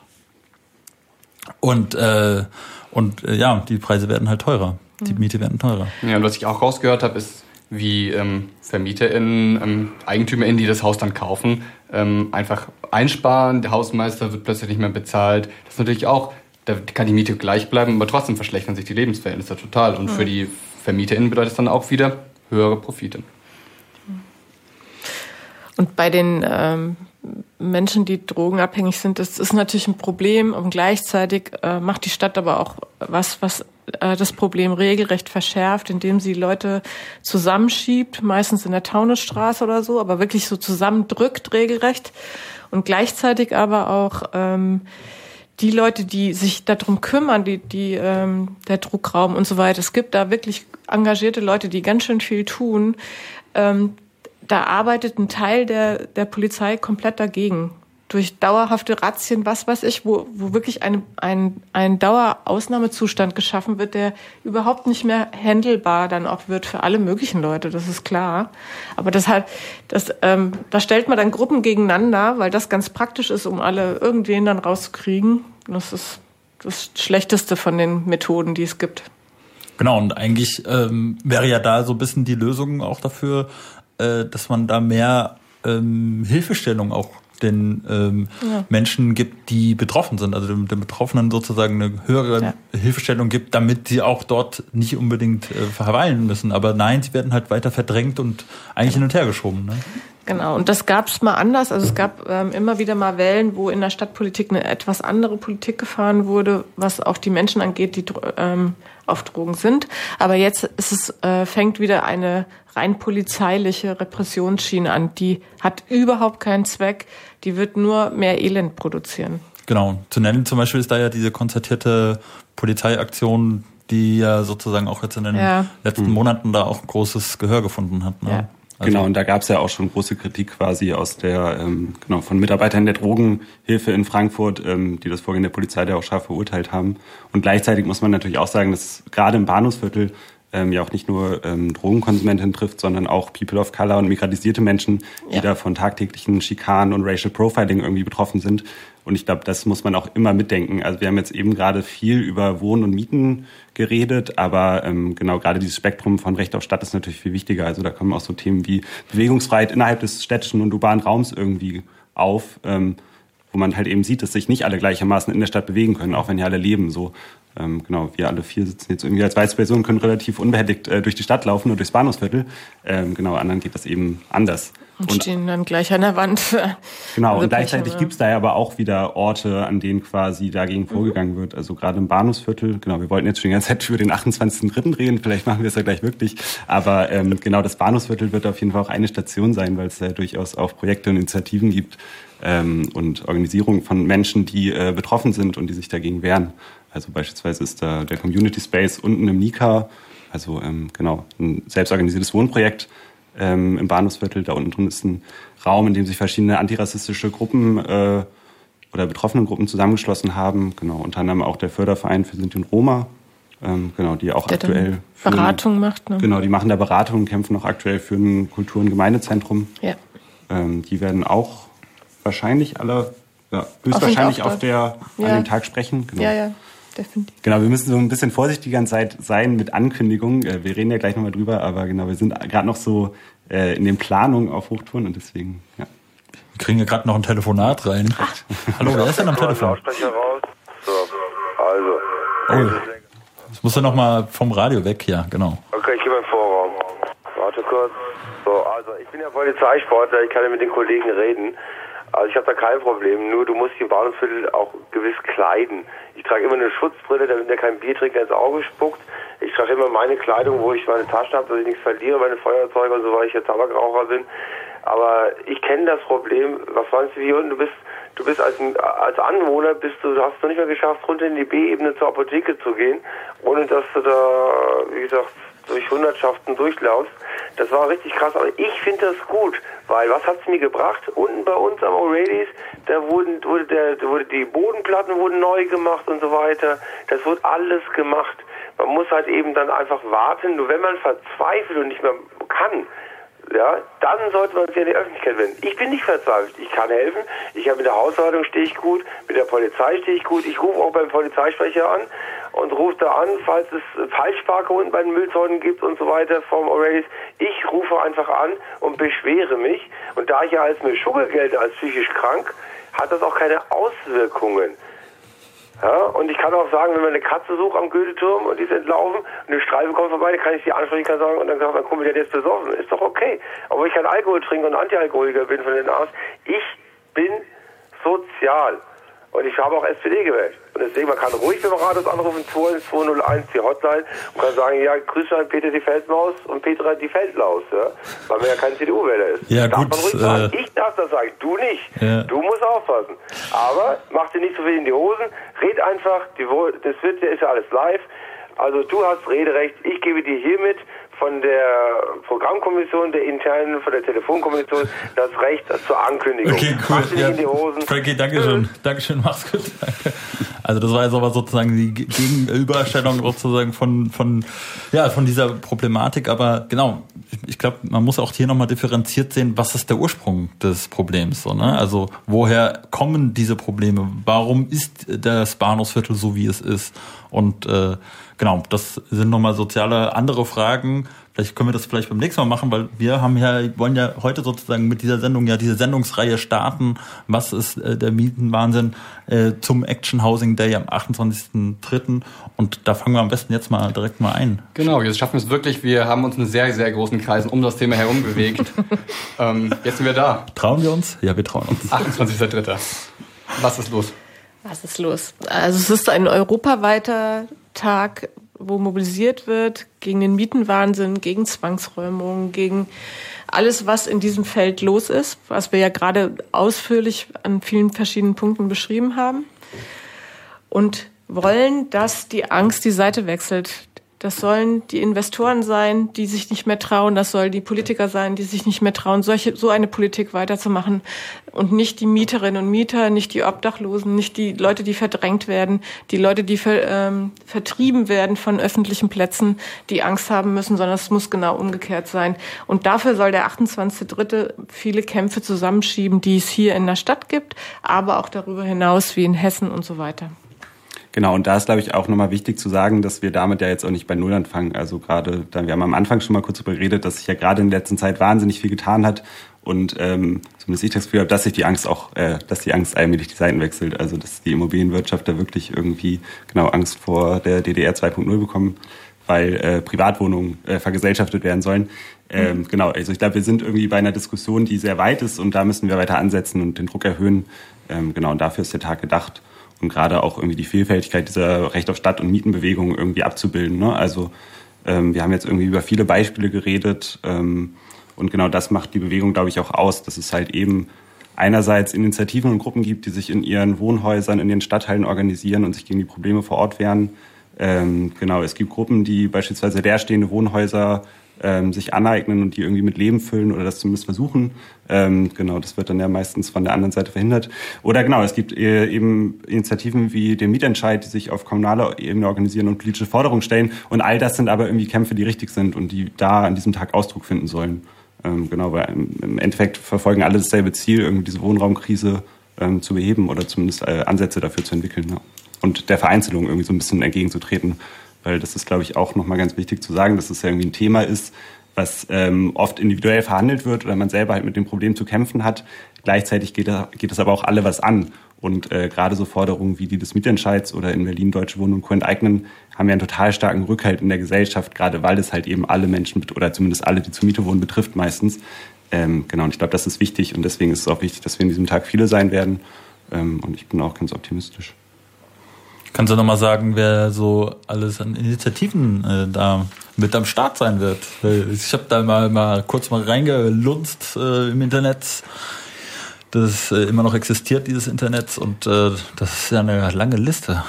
und äh, und äh, ja die Preise werden halt teurer die mhm. Miete werden teurer ja und was ich auch rausgehört habe ist wie ähm, VermieterInnen, ähm, EigentümerInnen, die das Haus dann kaufen, ähm, einfach einsparen. Der Hausmeister wird plötzlich nicht mehr bezahlt. Das ist natürlich auch, da kann die Miete gleich bleiben, aber trotzdem verschlechtern sich die Lebensverhältnisse total. Und mhm. für die VermieterInnen bedeutet es dann auch wieder höhere Profite. Und bei den ähm, Menschen, die drogenabhängig sind, das ist natürlich ein Problem und gleichzeitig äh, macht die Stadt aber auch was, was äh, das Problem regelrecht verschärft, indem sie Leute zusammenschiebt, meistens in der Taunusstraße oder so, aber wirklich so zusammendrückt regelrecht und gleichzeitig aber auch ähm, die Leute, die sich darum kümmern, die, die ähm, der Druckraum und so weiter. Es gibt da wirklich engagierte Leute, die ganz schön viel tun. Ähm, da arbeitet ein Teil der, der Polizei komplett dagegen. Durch dauerhafte Razzien, was weiß ich, wo, wo wirklich ein, ein, ein Dauerausnahmezustand geschaffen wird, der überhaupt nicht mehr handelbar dann auch wird für alle möglichen Leute, das ist klar. Aber das halt, das, ähm, da stellt man dann Gruppen gegeneinander, weil das ganz praktisch ist, um alle irgendwen dann rauszukriegen. Das ist das Schlechteste von den Methoden, die es gibt. Genau, und eigentlich ähm, wäre ja da so ein bisschen die Lösung auch dafür, äh, dass man da mehr ähm, Hilfestellung auch den ähm, ja. Menschen gibt, die betroffen sind, also den, den Betroffenen sozusagen eine höhere ja. Hilfestellung gibt, damit sie auch dort nicht unbedingt äh, verweilen müssen. Aber nein, sie werden halt weiter verdrängt und eigentlich hin und her geschoben. Ne? Genau, und das gab es mal anders. Also es gab ähm, immer wieder mal Wellen, wo in der Stadtpolitik eine etwas andere Politik gefahren wurde, was auch die Menschen angeht, die ähm, auf Drogen sind. Aber jetzt ist es, äh, fängt wieder eine rein polizeiliche Repressionsschiene an. Die hat überhaupt keinen Zweck. Die wird nur mehr Elend produzieren. Genau. Zu nennen zum Beispiel ist da ja diese konzertierte Polizeiaktion, die ja sozusagen auch jetzt in den ja. letzten mhm. Monaten da auch großes Gehör gefunden hat. Ne? Ja. Also genau, und da gab es ja auch schon große Kritik quasi aus der, ähm, genau, von Mitarbeitern der Drogenhilfe in Frankfurt, ähm, die das Vorgehen der Polizei da auch scharf verurteilt haben. Und gleichzeitig muss man natürlich auch sagen, dass gerade im Bahnhofsviertel ähm, ja auch nicht nur ähm, Drogenkonsumenten trifft, sondern auch People of Color und migratisierte Menschen, die ja. da von tagtäglichen Schikanen und Racial Profiling irgendwie betroffen sind. Und ich glaube, das muss man auch immer mitdenken. Also wir haben jetzt eben gerade viel über Wohnen und Mieten geredet, aber ähm, genau gerade dieses Spektrum von Recht auf Stadt ist natürlich viel wichtiger. Also da kommen auch so Themen wie Bewegungsfreiheit innerhalb des städtischen und urbanen Raums irgendwie auf. Ähm, wo man halt eben sieht, dass sich nicht alle gleichermaßen in der Stadt bewegen können, auch wenn hier alle leben. So, ähm, genau, wir alle vier sitzen jetzt irgendwie als weiße Person, können relativ unbehelligt äh, durch die Stadt laufen und durchs Bahnhofsviertel. Ähm, genau, anderen geht das eben anders. Und, und stehen dann gleich an der Wand. Genau, und gleichzeitig gibt es da ja aber auch wieder Orte, an denen quasi dagegen vorgegangen wird. Also gerade im Bahnhofsviertel, genau, wir wollten jetzt schon die ganze Zeit über den 28.3. reden, vielleicht machen wir es ja gleich wirklich. Aber ähm, genau, das Bahnhofsviertel wird auf jeden Fall auch eine Station sein, weil es da durchaus auch Projekte und Initiativen gibt, ähm, und Organisierung von Menschen, die äh, betroffen sind und die sich dagegen wehren. Also beispielsweise ist da der Community Space unten im Nika, also ähm, genau, ein selbstorganisiertes Wohnprojekt ähm, im Bahnhofsviertel. Da unten drin ist ein Raum, in dem sich verschiedene antirassistische Gruppen äh, oder betroffenen Gruppen zusammengeschlossen haben. Genau, unter anderem auch der Förderverein für Sinti und Roma, ähm, genau, die auch der aktuell Beratung macht. Ne? Genau, die machen da Beratung, kämpfen auch aktuell für ein Kultur- und Gemeindezentrum. Ja. Ähm, die werden auch wahrscheinlich alle, ja, höchstwahrscheinlich auf, auf, der, ja. an dem Tag sprechen. Genau. Ja, ja. Definitiv. Genau, wir müssen so ein bisschen vorsichtiger sein mit Ankündigungen. Äh, wir reden ja gleich nochmal drüber, aber genau, wir sind gerade noch so äh, in den Planungen auf Hochtouren und deswegen, ja. Wir kriegen ja gerade noch ein Telefonat rein. Hallo, wer ist denn am Telefon? raus. So, also. Oh, das muss ja nochmal vom Radio weg, ja, genau. Okay, ich gehe mal im Vorraum. Warte kurz. So, also ich bin ja Polizeisportler, ich kann ja mit den Kollegen reden. Also ich habe da kein Problem, nur du musst die Bahnhofsviertel auch gewiss kleiden. Ich trage immer eine Schutzbrille, damit mir kein Biertrinker ins Auge spuckt. Ich trage immer meine Kleidung, wo ich meine Taschen habe, dass ich nichts verliere, meine Feuerzeuge und so, weil ich jetzt Tabakraucher bin. Aber ich kenne das Problem. Was meinst du, wie du bist, du bist als, als Anwohner, bist du, du hast noch nicht mehr geschafft, runter in die B-Ebene zur Apotheke zu gehen, ohne dass du da, wie gesagt, durch Hundertschaften durchlaufst. Das war richtig krass, aber ich finde das gut, weil was hat's mir gebracht? Unten bei uns am O'Reillys, da wurden, wurde der, wurde die Bodenplatten wurden neu gemacht und so weiter. Das wird alles gemacht. Man muss halt eben dann einfach warten. Nur wenn man verzweifelt und nicht mehr kann, ja, dann sollte man sich an die Öffentlichkeit wenden. Ich bin nicht verzweifelt. Ich kann helfen. Ich habe mit der Hausverwaltung stehe ich gut, mit der Polizei stehe ich gut. Ich rufe auch beim Polizeisprecher an und rufe da an, falls es Falschparker unten bei den Müllzonen gibt und so weiter vom O'Reillys. Ich rufe einfach an und beschwere mich. Und da ich ja als mir Schugel gelte als psychisch krank, hat das auch keine Auswirkungen. Ja, und ich kann auch sagen, wenn man eine Katze sucht am Goetheturm und die ist entlaufen und eine Streife kommt vorbei, dann kann ich die ansprechen kann sagen und dann sagt mein Kumpel, der ist besoffen. Ist doch okay. Aber ich kein Alkohol trinke und Antialkoholiker bin von den Arzt, ich bin sozial. Und ich habe auch SPD gewählt. Und deswegen, man kann ruhig Beraters anrufen, 20201, die Hotline, und kann sagen, ja, grüße an Peter die Feldmaus und Petra die Feldlaus, ja. Weil man ja kein CDU-Wähler ist. Ja, darf gut. Äh, das sagen, du nicht. Ja. Du musst aufpassen. Aber mach dir nicht so viel in die Hosen, red einfach, die, das wird, ist ja alles live. Also du hast Rederecht, ich gebe dir hiermit von der Programmkommission, der internen, von der Telefonkommission das Recht zur Ankündigung. Okay, cool. Mach ja. in die Hosen. Frankie, Dankeschön. Dankeschön, mach's gut. Also das war jetzt aber sozusagen die Gegenüberstellung sozusagen von, von, ja, von dieser Problematik. Aber genau, ich glaube, man muss auch hier nochmal differenziert sehen, was ist der Ursprung des Problems. So, ne? Also woher kommen diese Probleme? Warum ist das Bahnhofsviertel so, wie es ist? Und äh, genau, das sind nochmal soziale andere Fragen. Vielleicht können wir das vielleicht beim nächsten Mal machen, weil wir haben ja, wollen ja heute sozusagen mit dieser Sendung ja diese Sendungsreihe starten. Was ist äh, der Mietenwahnsinn äh, zum Action Housing Day am 28.03. Und da fangen wir am besten jetzt mal direkt mal ein. Genau, jetzt schaffen wir es wirklich. Wir haben uns in sehr, sehr großen Kreisen um das Thema herum bewegt. ähm, jetzt sind wir da. Trauen wir uns? Ja, wir trauen uns. 28.03. Was ist los? Was ist los? Also es ist ein europaweiter Tag wo mobilisiert wird gegen den Mietenwahnsinn, gegen Zwangsräumungen, gegen alles, was in diesem Feld los ist, was wir ja gerade ausführlich an vielen verschiedenen Punkten beschrieben haben. Und wollen, dass die Angst die Seite wechselt, das sollen die Investoren sein, die sich nicht mehr trauen. Das sollen die Politiker sein, die sich nicht mehr trauen, solche, so eine Politik weiterzumachen. Und nicht die Mieterinnen und Mieter, nicht die Obdachlosen, nicht die Leute, die verdrängt werden, die Leute, die ver, ähm, vertrieben werden von öffentlichen Plätzen, die Angst haben müssen, sondern es muss genau umgekehrt sein. Und dafür soll der 28.3. viele Kämpfe zusammenschieben, die es hier in der Stadt gibt, aber auch darüber hinaus wie in Hessen und so weiter. Genau, und da ist, glaube ich, auch nochmal wichtig zu sagen, dass wir damit ja jetzt auch nicht bei Null anfangen. Also gerade, wir haben am Anfang schon mal kurz darüber geredet, dass sich ja gerade in der letzten Zeit wahnsinnig viel getan hat und ähm, zumindest ich das Gefühl habe, dass sich die Angst auch, äh, dass die Angst allmählich die Seiten wechselt. Also dass die Immobilienwirtschaft da wirklich irgendwie genau Angst vor der DDR 2.0 bekommen, weil äh, Privatwohnungen äh, vergesellschaftet werden sollen. Ähm, mhm. Genau, also ich glaube, wir sind irgendwie bei einer Diskussion, die sehr weit ist und da müssen wir weiter ansetzen und den Druck erhöhen. Ähm, genau, und dafür ist der Tag gedacht und gerade auch irgendwie die Vielfältigkeit dieser Recht auf Stadt- und Mietenbewegung irgendwie abzubilden. Ne? Also ähm, wir haben jetzt irgendwie über viele Beispiele geredet ähm, und genau das macht die Bewegung, glaube ich, auch aus, dass es halt eben einerseits Initiativen und Gruppen gibt, die sich in ihren Wohnhäusern, in den Stadtteilen organisieren und sich gegen die Probleme vor Ort wehren. Ähm, genau, es gibt Gruppen, die beispielsweise leerstehende Wohnhäuser ähm, sich aneignen und die irgendwie mit Leben füllen oder das zumindest versuchen. Ähm, genau, das wird dann ja meistens von der anderen Seite verhindert. Oder genau, es gibt äh, eben Initiativen wie den Mietentscheid, die sich auf kommunaler Ebene organisieren und politische Forderungen stellen. Und all das sind aber irgendwie Kämpfe, die richtig sind und die da an diesem Tag Ausdruck finden sollen. Ähm, genau, weil im Endeffekt verfolgen alle dasselbe Ziel, irgendwie diese Wohnraumkrise ähm, zu beheben oder zumindest äh, Ansätze dafür zu entwickeln. Ja. Und der Vereinzelung irgendwie so ein bisschen entgegenzutreten weil das ist, glaube ich, auch nochmal ganz wichtig zu sagen, dass es ja irgendwie ein Thema ist, was ähm, oft individuell verhandelt wird oder man selber halt mit dem Problem zu kämpfen hat. Gleichzeitig geht, da, geht das aber auch alle was an. Und äh, gerade so Forderungen wie die des Mietentscheids oder in Berlin Deutsche Wohnen und Co. enteignen, haben ja einen total starken Rückhalt in der Gesellschaft, gerade weil es halt eben alle Menschen oder zumindest alle, die zur Miete wohnen, betrifft meistens. Ähm, genau, und ich glaube, das ist wichtig und deswegen ist es auch wichtig, dass wir in diesem Tag viele sein werden. Ähm, und ich bin auch ganz optimistisch. Kannst du nochmal sagen, wer so alles an Initiativen äh, da mit am Start sein wird? Ich habe da mal, mal kurz mal reingelunzt äh, im Internet. Das äh, immer noch existiert, dieses Internet, und äh, das ist ja eine lange Liste.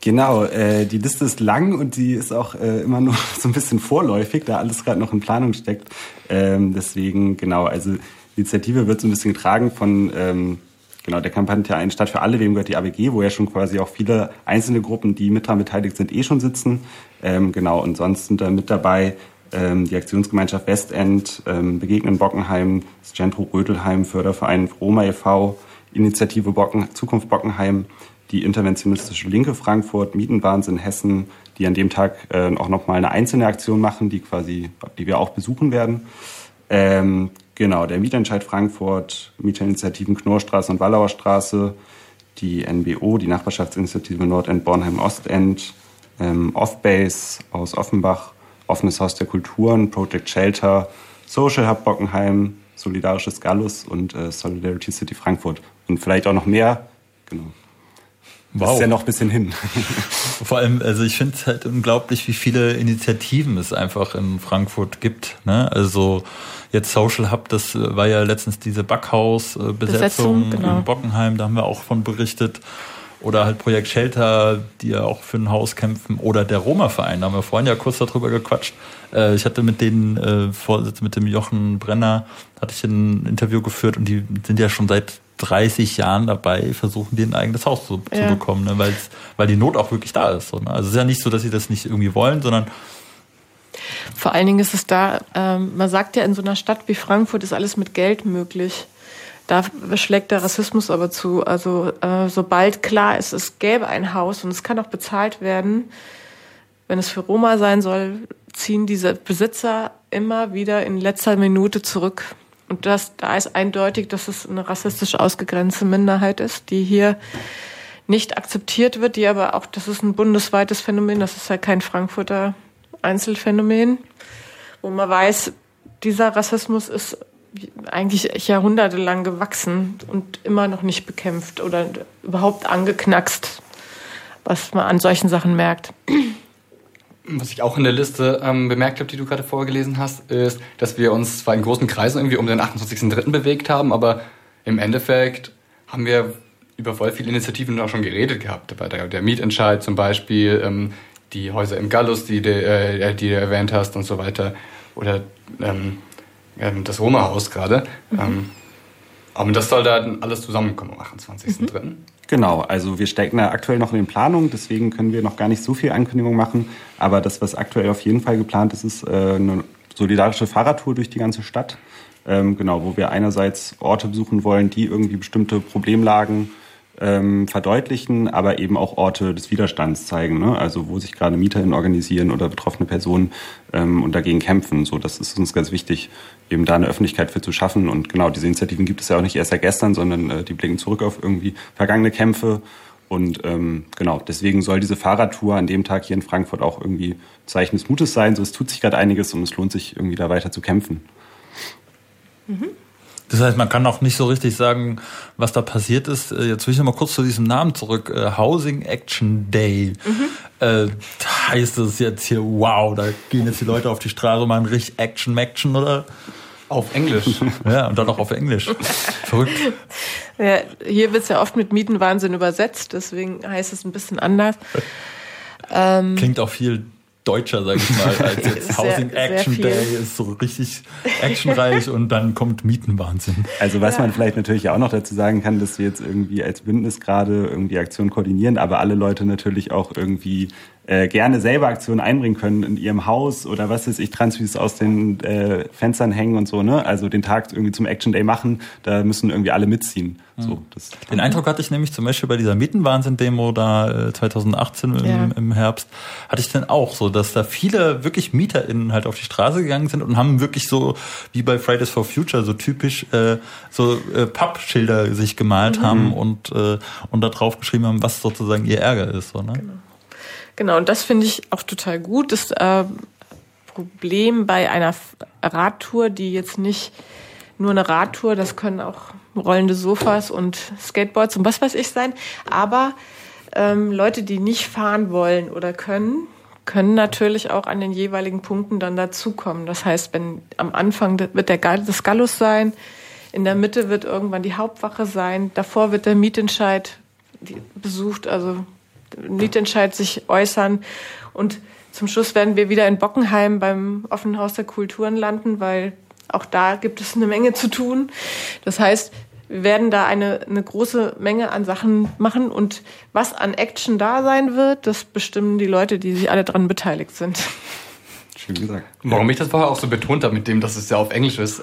Genau, äh, die Liste ist lang und die ist auch äh, immer nur so ein bisschen vorläufig, da alles gerade noch in Planung steckt. Ähm, deswegen, genau, also die Initiative wird so ein bisschen getragen von ähm, Genau, der Kampagne Eine Stadt für alle, wem gehört die ABG, wo ja schon quasi auch viele einzelne Gruppen, die mit daran beteiligt sind, eh schon sitzen. Ähm, genau, und sonst sind da mit dabei ähm, die Aktionsgemeinschaft Westend, ähm, Begegnen Bockenheim, das Gentro Rödelheim, Förderverein Roma e.V., Initiative Bocken, Zukunft Bockenheim, die interventionistische Linke Frankfurt, Mietenwahnsinn Hessen, die an dem Tag äh, auch nochmal eine einzelne Aktion machen, die quasi, die wir auch besuchen werden. Ähm, Genau, der Mietentscheid Frankfurt, Mieterinitiativen Knorrstraße und Wallauer Straße, die NBO, die Nachbarschaftsinitiative Nordend Bornheim Ostend, ähm, Offbase aus Offenbach, Offenes Haus der Kulturen, Project Shelter, Social Hub Bockenheim, Solidarisches Gallus und äh, Solidarity City Frankfurt. Und vielleicht auch noch mehr. Genau. Wow. Das ist ja noch ein bisschen hin. Vor allem, also ich finde es halt unglaublich, wie viele Initiativen es einfach in Frankfurt gibt. Ne? Also jetzt Social Hub, das äh, war ja letztens diese Backhaus-Besetzung genau. in Bockenheim, da haben wir auch von berichtet. Oder halt Projekt Shelter, die ja auch für ein Haus kämpfen. Oder der Roma-Verein, da haben wir vorhin ja kurz darüber gequatscht. Äh, ich hatte mit den äh, Vorsitz, mit dem Jochen Brenner, hatte ich ein Interview geführt und die sind ja schon seit 30 Jahren dabei, versuchen, die ein eigenes Haus zu, ja. zu bekommen, ne? weil, weil die Not auch wirklich da ist. So, ne? Also es ist ja nicht so, dass sie das nicht irgendwie wollen, sondern vor allen Dingen ist es da, ähm, man sagt ja, in so einer Stadt wie Frankfurt ist alles mit Geld möglich. Da schlägt der Rassismus aber zu. Also äh, sobald klar ist, es gäbe ein Haus und es kann auch bezahlt werden, wenn es für Roma sein soll, ziehen diese Besitzer immer wieder in letzter Minute zurück. Und das, da ist eindeutig, dass es eine rassistisch ausgegrenzte Minderheit ist, die hier nicht akzeptiert wird, die aber auch, das ist ein bundesweites Phänomen, das ist ja kein Frankfurter Einzelfänomen, wo man weiß, dieser Rassismus ist eigentlich jahrhundertelang gewachsen und immer noch nicht bekämpft oder überhaupt angeknackst, was man an solchen Sachen merkt. Was ich auch in der Liste ähm, bemerkt habe, die du gerade vorgelesen hast, ist, dass wir uns zwar in großen Kreisen irgendwie um den 28.03. bewegt haben, aber im Endeffekt haben wir über voll viele Initiativen auch schon geredet gehabt. Der, der Mietentscheid zum Beispiel, ähm, die Häuser im Gallus, die, äh, die du erwähnt hast und so weiter. Oder ähm, ähm das Roma-Haus gerade. Mhm. Ähm, aber das soll da alles zusammenkommen am 28.03. Mhm. Genau, also wir stecken da aktuell noch in den Planungen, deswegen können wir noch gar nicht so viel Ankündigung machen. Aber das, was aktuell auf jeden Fall geplant ist, ist äh, eine solidarische Fahrradtour durch die ganze Stadt. Ähm, genau, wo wir einerseits Orte besuchen wollen, die irgendwie bestimmte Problemlagen ähm, verdeutlichen, aber eben auch Orte des Widerstands zeigen. Ne? Also wo sich gerade MieterInnen organisieren oder betroffene Personen ähm, und dagegen kämpfen. So, das ist uns ganz wichtig, eben da eine Öffentlichkeit für zu schaffen. Und genau, diese Initiativen gibt es ja auch nicht erst seit gestern, sondern äh, die blicken zurück auf irgendwie vergangene Kämpfe. Und ähm, genau, deswegen soll diese Fahrradtour an dem Tag hier in Frankfurt auch irgendwie Zeichen des Mutes sein. So, es tut sich gerade einiges und es lohnt sich irgendwie da weiter zu kämpfen. Mhm. Das heißt, man kann auch nicht so richtig sagen, was da passiert ist. Äh, jetzt will ich noch mal kurz zu diesem Namen zurück. Äh, Housing Action Day. Mhm. Äh, heißt das jetzt hier, wow, da gehen jetzt die Leute auf die Straße und machen richtig Action, Action, oder? Auf Englisch. Ja, und dann auch auf Englisch. Verrückt. Ja, hier wird es ja oft mit Mietenwahnsinn übersetzt, deswegen heißt es ein bisschen anders. Klingt auch viel deutscher, sag ich mal, als jetzt Housing sehr, Action sehr Day ist so richtig actionreich und dann kommt Mietenwahnsinn. Also was ja. man vielleicht natürlich auch noch dazu sagen kann, dass wir jetzt irgendwie als Bündnis gerade irgendwie Aktionen koordinieren, aber alle Leute natürlich auch irgendwie äh, gerne selber Aktionen einbringen können in ihrem Haus oder was ist ich, Transfis aus den äh, Fenstern hängen und so, ne? Also den Tag irgendwie zum Action Day machen, da müssen irgendwie alle mitziehen. Mhm. So, das den Eindruck hatte ich nämlich zum Beispiel bei dieser Mietenwahnsinn-Demo da äh, 2018 im, ja. im Herbst, hatte ich dann auch so, dass da viele wirklich MieterInnen halt auf die Straße gegangen sind und haben wirklich so, wie bei Fridays for Future, so typisch äh, so äh, Pappschilder sich gemalt mhm. haben und, äh, und da drauf geschrieben haben, was sozusagen ihr Ärger ist. So, ne? Genau. Genau, und das finde ich auch total gut. Das äh, Problem bei einer Radtour, die jetzt nicht nur eine Radtour, das können auch rollende Sofas und Skateboards und was weiß ich sein, aber ähm, Leute, die nicht fahren wollen oder können, können natürlich auch an den jeweiligen Punkten dann dazukommen. Das heißt, wenn am Anfang wird der das Gallus sein, in der Mitte wird irgendwann die Hauptwache sein, davor wird der Mietentscheid besucht, also Mietentscheid sich äußern. Und zum Schluss werden wir wieder in Bockenheim beim Offenen Haus der Kulturen landen, weil auch da gibt es eine Menge zu tun. Das heißt, wir werden da eine, eine große Menge an Sachen machen und was an Action da sein wird, das bestimmen die Leute, die sich alle daran beteiligt sind. Schön gesagt. Warum ich das vorher auch so betont habe mit dem, dass es ja auf Englisch ist,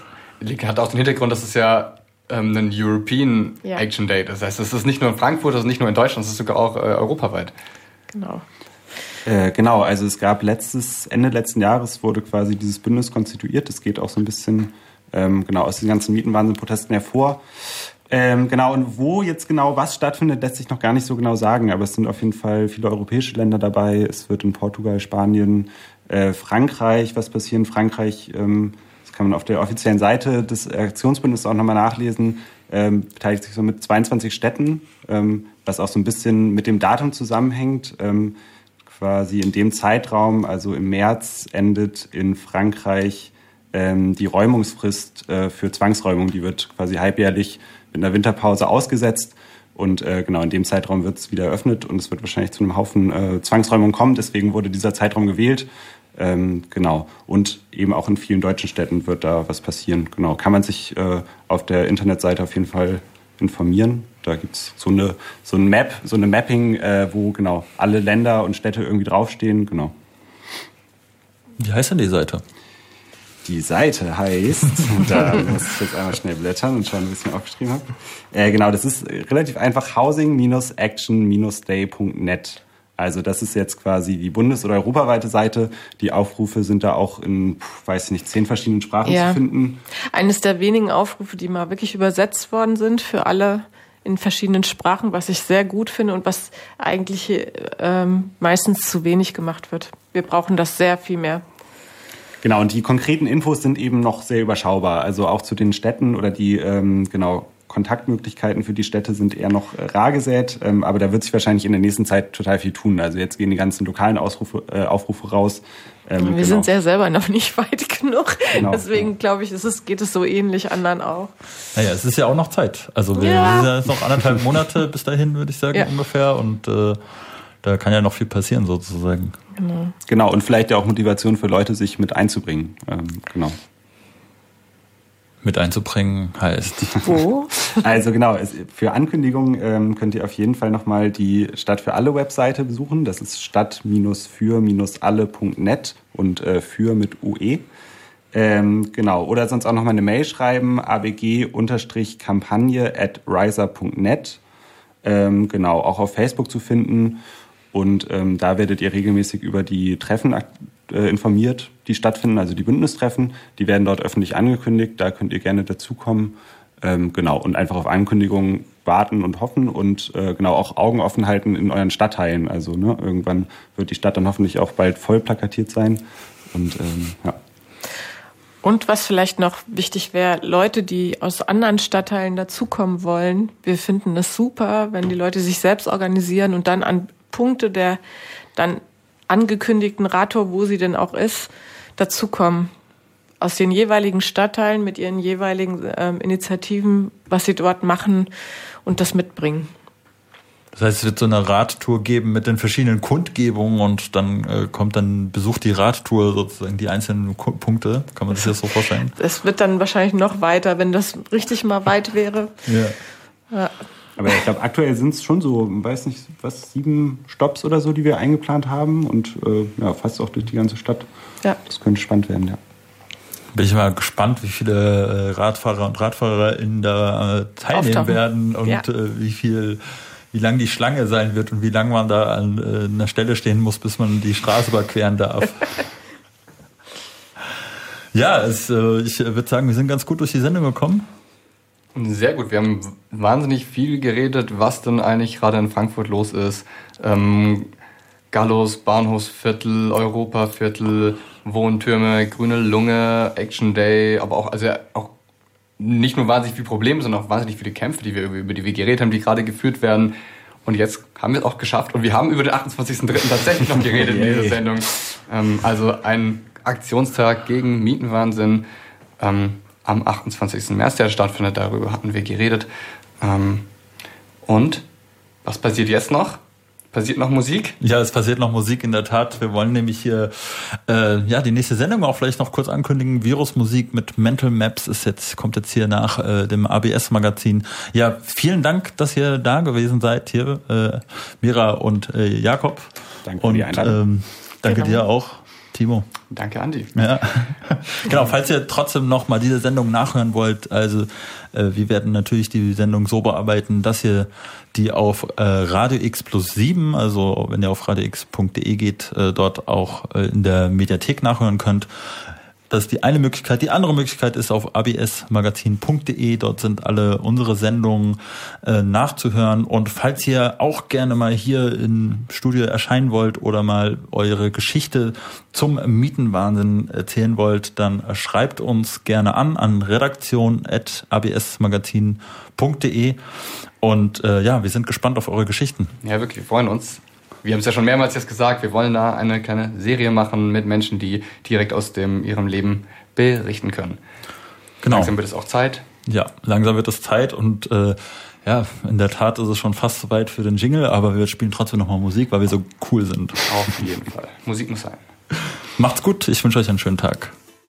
hat auch den Hintergrund, dass es ja ähm, einen European ja. Action Day. Das heißt, es ist nicht nur in Frankfurt, es ist nicht nur in Deutschland, es ist sogar auch äh, europaweit. Genau. Äh, genau, also es gab letztes, Ende letzten Jahres wurde quasi dieses Bündnis konstituiert. Das geht auch so ein bisschen ähm, genau aus den ganzen Mietenwahnsinn-Protesten hervor. Ähm, genau, und wo jetzt genau was stattfindet, lässt sich noch gar nicht so genau sagen, aber es sind auf jeden Fall viele europäische Länder dabei. Es wird in Portugal, Spanien, äh, Frankreich was passieren. Frankreich ähm, kann man auf der offiziellen Seite des Aktionsbündnisses auch nochmal nachlesen, ähm, beteiligt sich so mit 22 Städten, ähm, was auch so ein bisschen mit dem Datum zusammenhängt. Ähm, quasi in dem Zeitraum, also im März, endet in Frankreich ähm, die Räumungsfrist äh, für Zwangsräumung. Die wird quasi halbjährlich mit einer Winterpause ausgesetzt. Und äh, genau in dem Zeitraum wird es wieder eröffnet und es wird wahrscheinlich zu einem Haufen äh, Zwangsräumung kommen. Deswegen wurde dieser Zeitraum gewählt. Ähm, genau. Und eben auch in vielen deutschen Städten wird da was passieren. Genau. Kann man sich äh, auf der Internetseite auf jeden Fall informieren. Da gibt es so eine, so ein Map, so eine Mapping, äh, wo genau alle Länder und Städte irgendwie draufstehen. Genau. Wie heißt denn die Seite? Die Seite heißt, da muss ich jetzt einmal schnell blättern und schauen, wie ich es mir aufgeschrieben habe. Äh, genau, das ist relativ einfach housing-action-day.net. Also das ist jetzt quasi die bundes- oder europaweite Seite. Die Aufrufe sind da auch in, weiß ich nicht, zehn verschiedenen Sprachen ja. zu finden. Eines der wenigen Aufrufe, die mal wirklich übersetzt worden sind für alle in verschiedenen Sprachen, was ich sehr gut finde und was eigentlich ähm, meistens zu wenig gemacht wird. Wir brauchen das sehr viel mehr. Genau, und die konkreten Infos sind eben noch sehr überschaubar. Also auch zu den Städten oder die, ähm, genau, Kontaktmöglichkeiten für die Städte sind eher noch äh, rar gesät, ähm, aber da wird sich wahrscheinlich in der nächsten Zeit total viel tun. Also jetzt gehen die ganzen lokalen Ausrufe, äh, Aufrufe raus. Ähm, wir genau. sind ja selber noch nicht weit genug. Genau, Deswegen glaube ich, ist es, geht es so ähnlich anderen auch. Naja, es ist ja auch noch Zeit. Also wir ja. sind ja jetzt noch anderthalb Monate bis dahin, würde ich sagen, ja. ungefähr. Und äh, da kann ja noch viel passieren sozusagen. Genau. genau, und vielleicht ja auch Motivation für Leute, sich mit einzubringen. Ähm, genau mit einzubringen heißt. Wo? Also genau, für Ankündigungen ähm, könnt ihr auf jeden Fall nochmal die Stadt für alle Webseite besuchen. Das ist stadt-für-alle.net und äh, für mit UE. Ähm, genau, oder sonst auch nochmal eine Mail schreiben, abg-kampagne at riser.net. Ähm, genau, auch auf Facebook zu finden. Und ähm, da werdet ihr regelmäßig über die Treffen äh, informiert, die stattfinden, also die Bündnistreffen. Die werden dort öffentlich angekündigt. Da könnt ihr gerne dazukommen. Ähm, genau, und einfach auf Ankündigungen warten und hoffen und äh, genau auch Augen offen halten in euren Stadtteilen. Also ne, irgendwann wird die Stadt dann hoffentlich auch bald voll plakatiert sein. Und ähm, ja. Und was vielleicht noch wichtig wäre, Leute, die aus anderen Stadtteilen dazukommen wollen, wir finden es super, wenn die Leute sich selbst organisieren und dann an Punkte der dann angekündigten Radtour, wo sie denn auch ist, dazukommen. Aus den jeweiligen Stadtteilen mit ihren jeweiligen ähm, Initiativen, was sie dort machen und das mitbringen. Das heißt, es wird so eine Radtour geben mit den verschiedenen Kundgebungen und dann äh, kommt dann besucht die Radtour sozusagen die einzelnen Punkte. Kann man sich das so vorstellen? Es wird dann wahrscheinlich noch weiter, wenn das richtig mal weit wäre. Ja. ja. Aber ich glaube, aktuell sind es schon so, weiß nicht, was, sieben Stops oder so, die wir eingeplant haben und äh, ja, fast auch durch die ganze Stadt. Ja. Das könnte spannend werden, ja. Bin ich mal gespannt, wie viele äh, Radfahrer und Radfahrerinnen da äh, teilnehmen Auftauchen. werden und ja. äh, wie viel wie lang die Schlange sein wird und wie lange man da an äh, einer Stelle stehen muss, bis man die Straße überqueren darf. ja, es, äh, ich würde sagen, wir sind ganz gut durch die Sendung gekommen. Sehr gut. Wir haben wahnsinnig viel geredet, was denn eigentlich gerade in Frankfurt los ist. Ähm, Gallos, Bahnhofsviertel, Europaviertel, Wohntürme, grüne Lunge, Action Day, aber auch, also auch nicht nur wahnsinnig viele Probleme, sondern auch wahnsinnig viele Kämpfe, die wir, über die wir geredet haben, die gerade geführt werden. Und jetzt haben wir es auch geschafft. Und wir haben über den 28.03. tatsächlich noch geredet in dieser Sendung. Ähm, also ein Aktionstag gegen Mietenwahnsinn. Ähm, am 28. März, der stattfindet. Darüber hatten wir geredet. Ähm, und was passiert jetzt noch? Passiert noch Musik? Ja, es passiert noch Musik in der Tat. Wir wollen nämlich hier äh, ja die nächste Sendung auch vielleicht noch kurz ankündigen. Virusmusik mit Mental Maps ist jetzt kommt jetzt hier nach äh, dem ABS Magazin. Ja, vielen Dank, dass ihr da gewesen seid hier, äh, Mira und äh, Jakob. Danke für die Einladung. Ähm, danke genau. dir auch. Timo. Danke, Andi. Ja. genau, falls ihr trotzdem noch mal diese Sendung nachhören wollt, also äh, wir werden natürlich die Sendung so bearbeiten, dass ihr die auf äh, Radio X plus 7, also wenn ihr auf radiox.de geht, äh, dort auch äh, in der Mediathek nachhören könnt. Das ist die eine Möglichkeit. Die andere Möglichkeit ist auf absmagazin.de. Dort sind alle unsere Sendungen äh, nachzuhören. Und falls ihr auch gerne mal hier im Studio erscheinen wollt oder mal eure Geschichte zum Mietenwahnsinn erzählen wollt, dann schreibt uns gerne an an redaktion.absmagazin.de. Und äh, ja, wir sind gespannt auf eure Geschichten. Ja, wirklich, wir freuen uns wir haben es ja schon mehrmals jetzt gesagt, wir wollen da eine kleine Serie machen mit Menschen, die direkt aus dem, ihrem Leben berichten können. Genau. Langsam wird es auch Zeit. Ja, langsam wird es Zeit und äh, ja, in der Tat ist es schon fast soweit für den Jingle, aber wir spielen trotzdem nochmal Musik, weil wir so cool sind. Auf jeden Fall. Musik muss sein. Macht's gut, ich wünsche euch einen schönen Tag.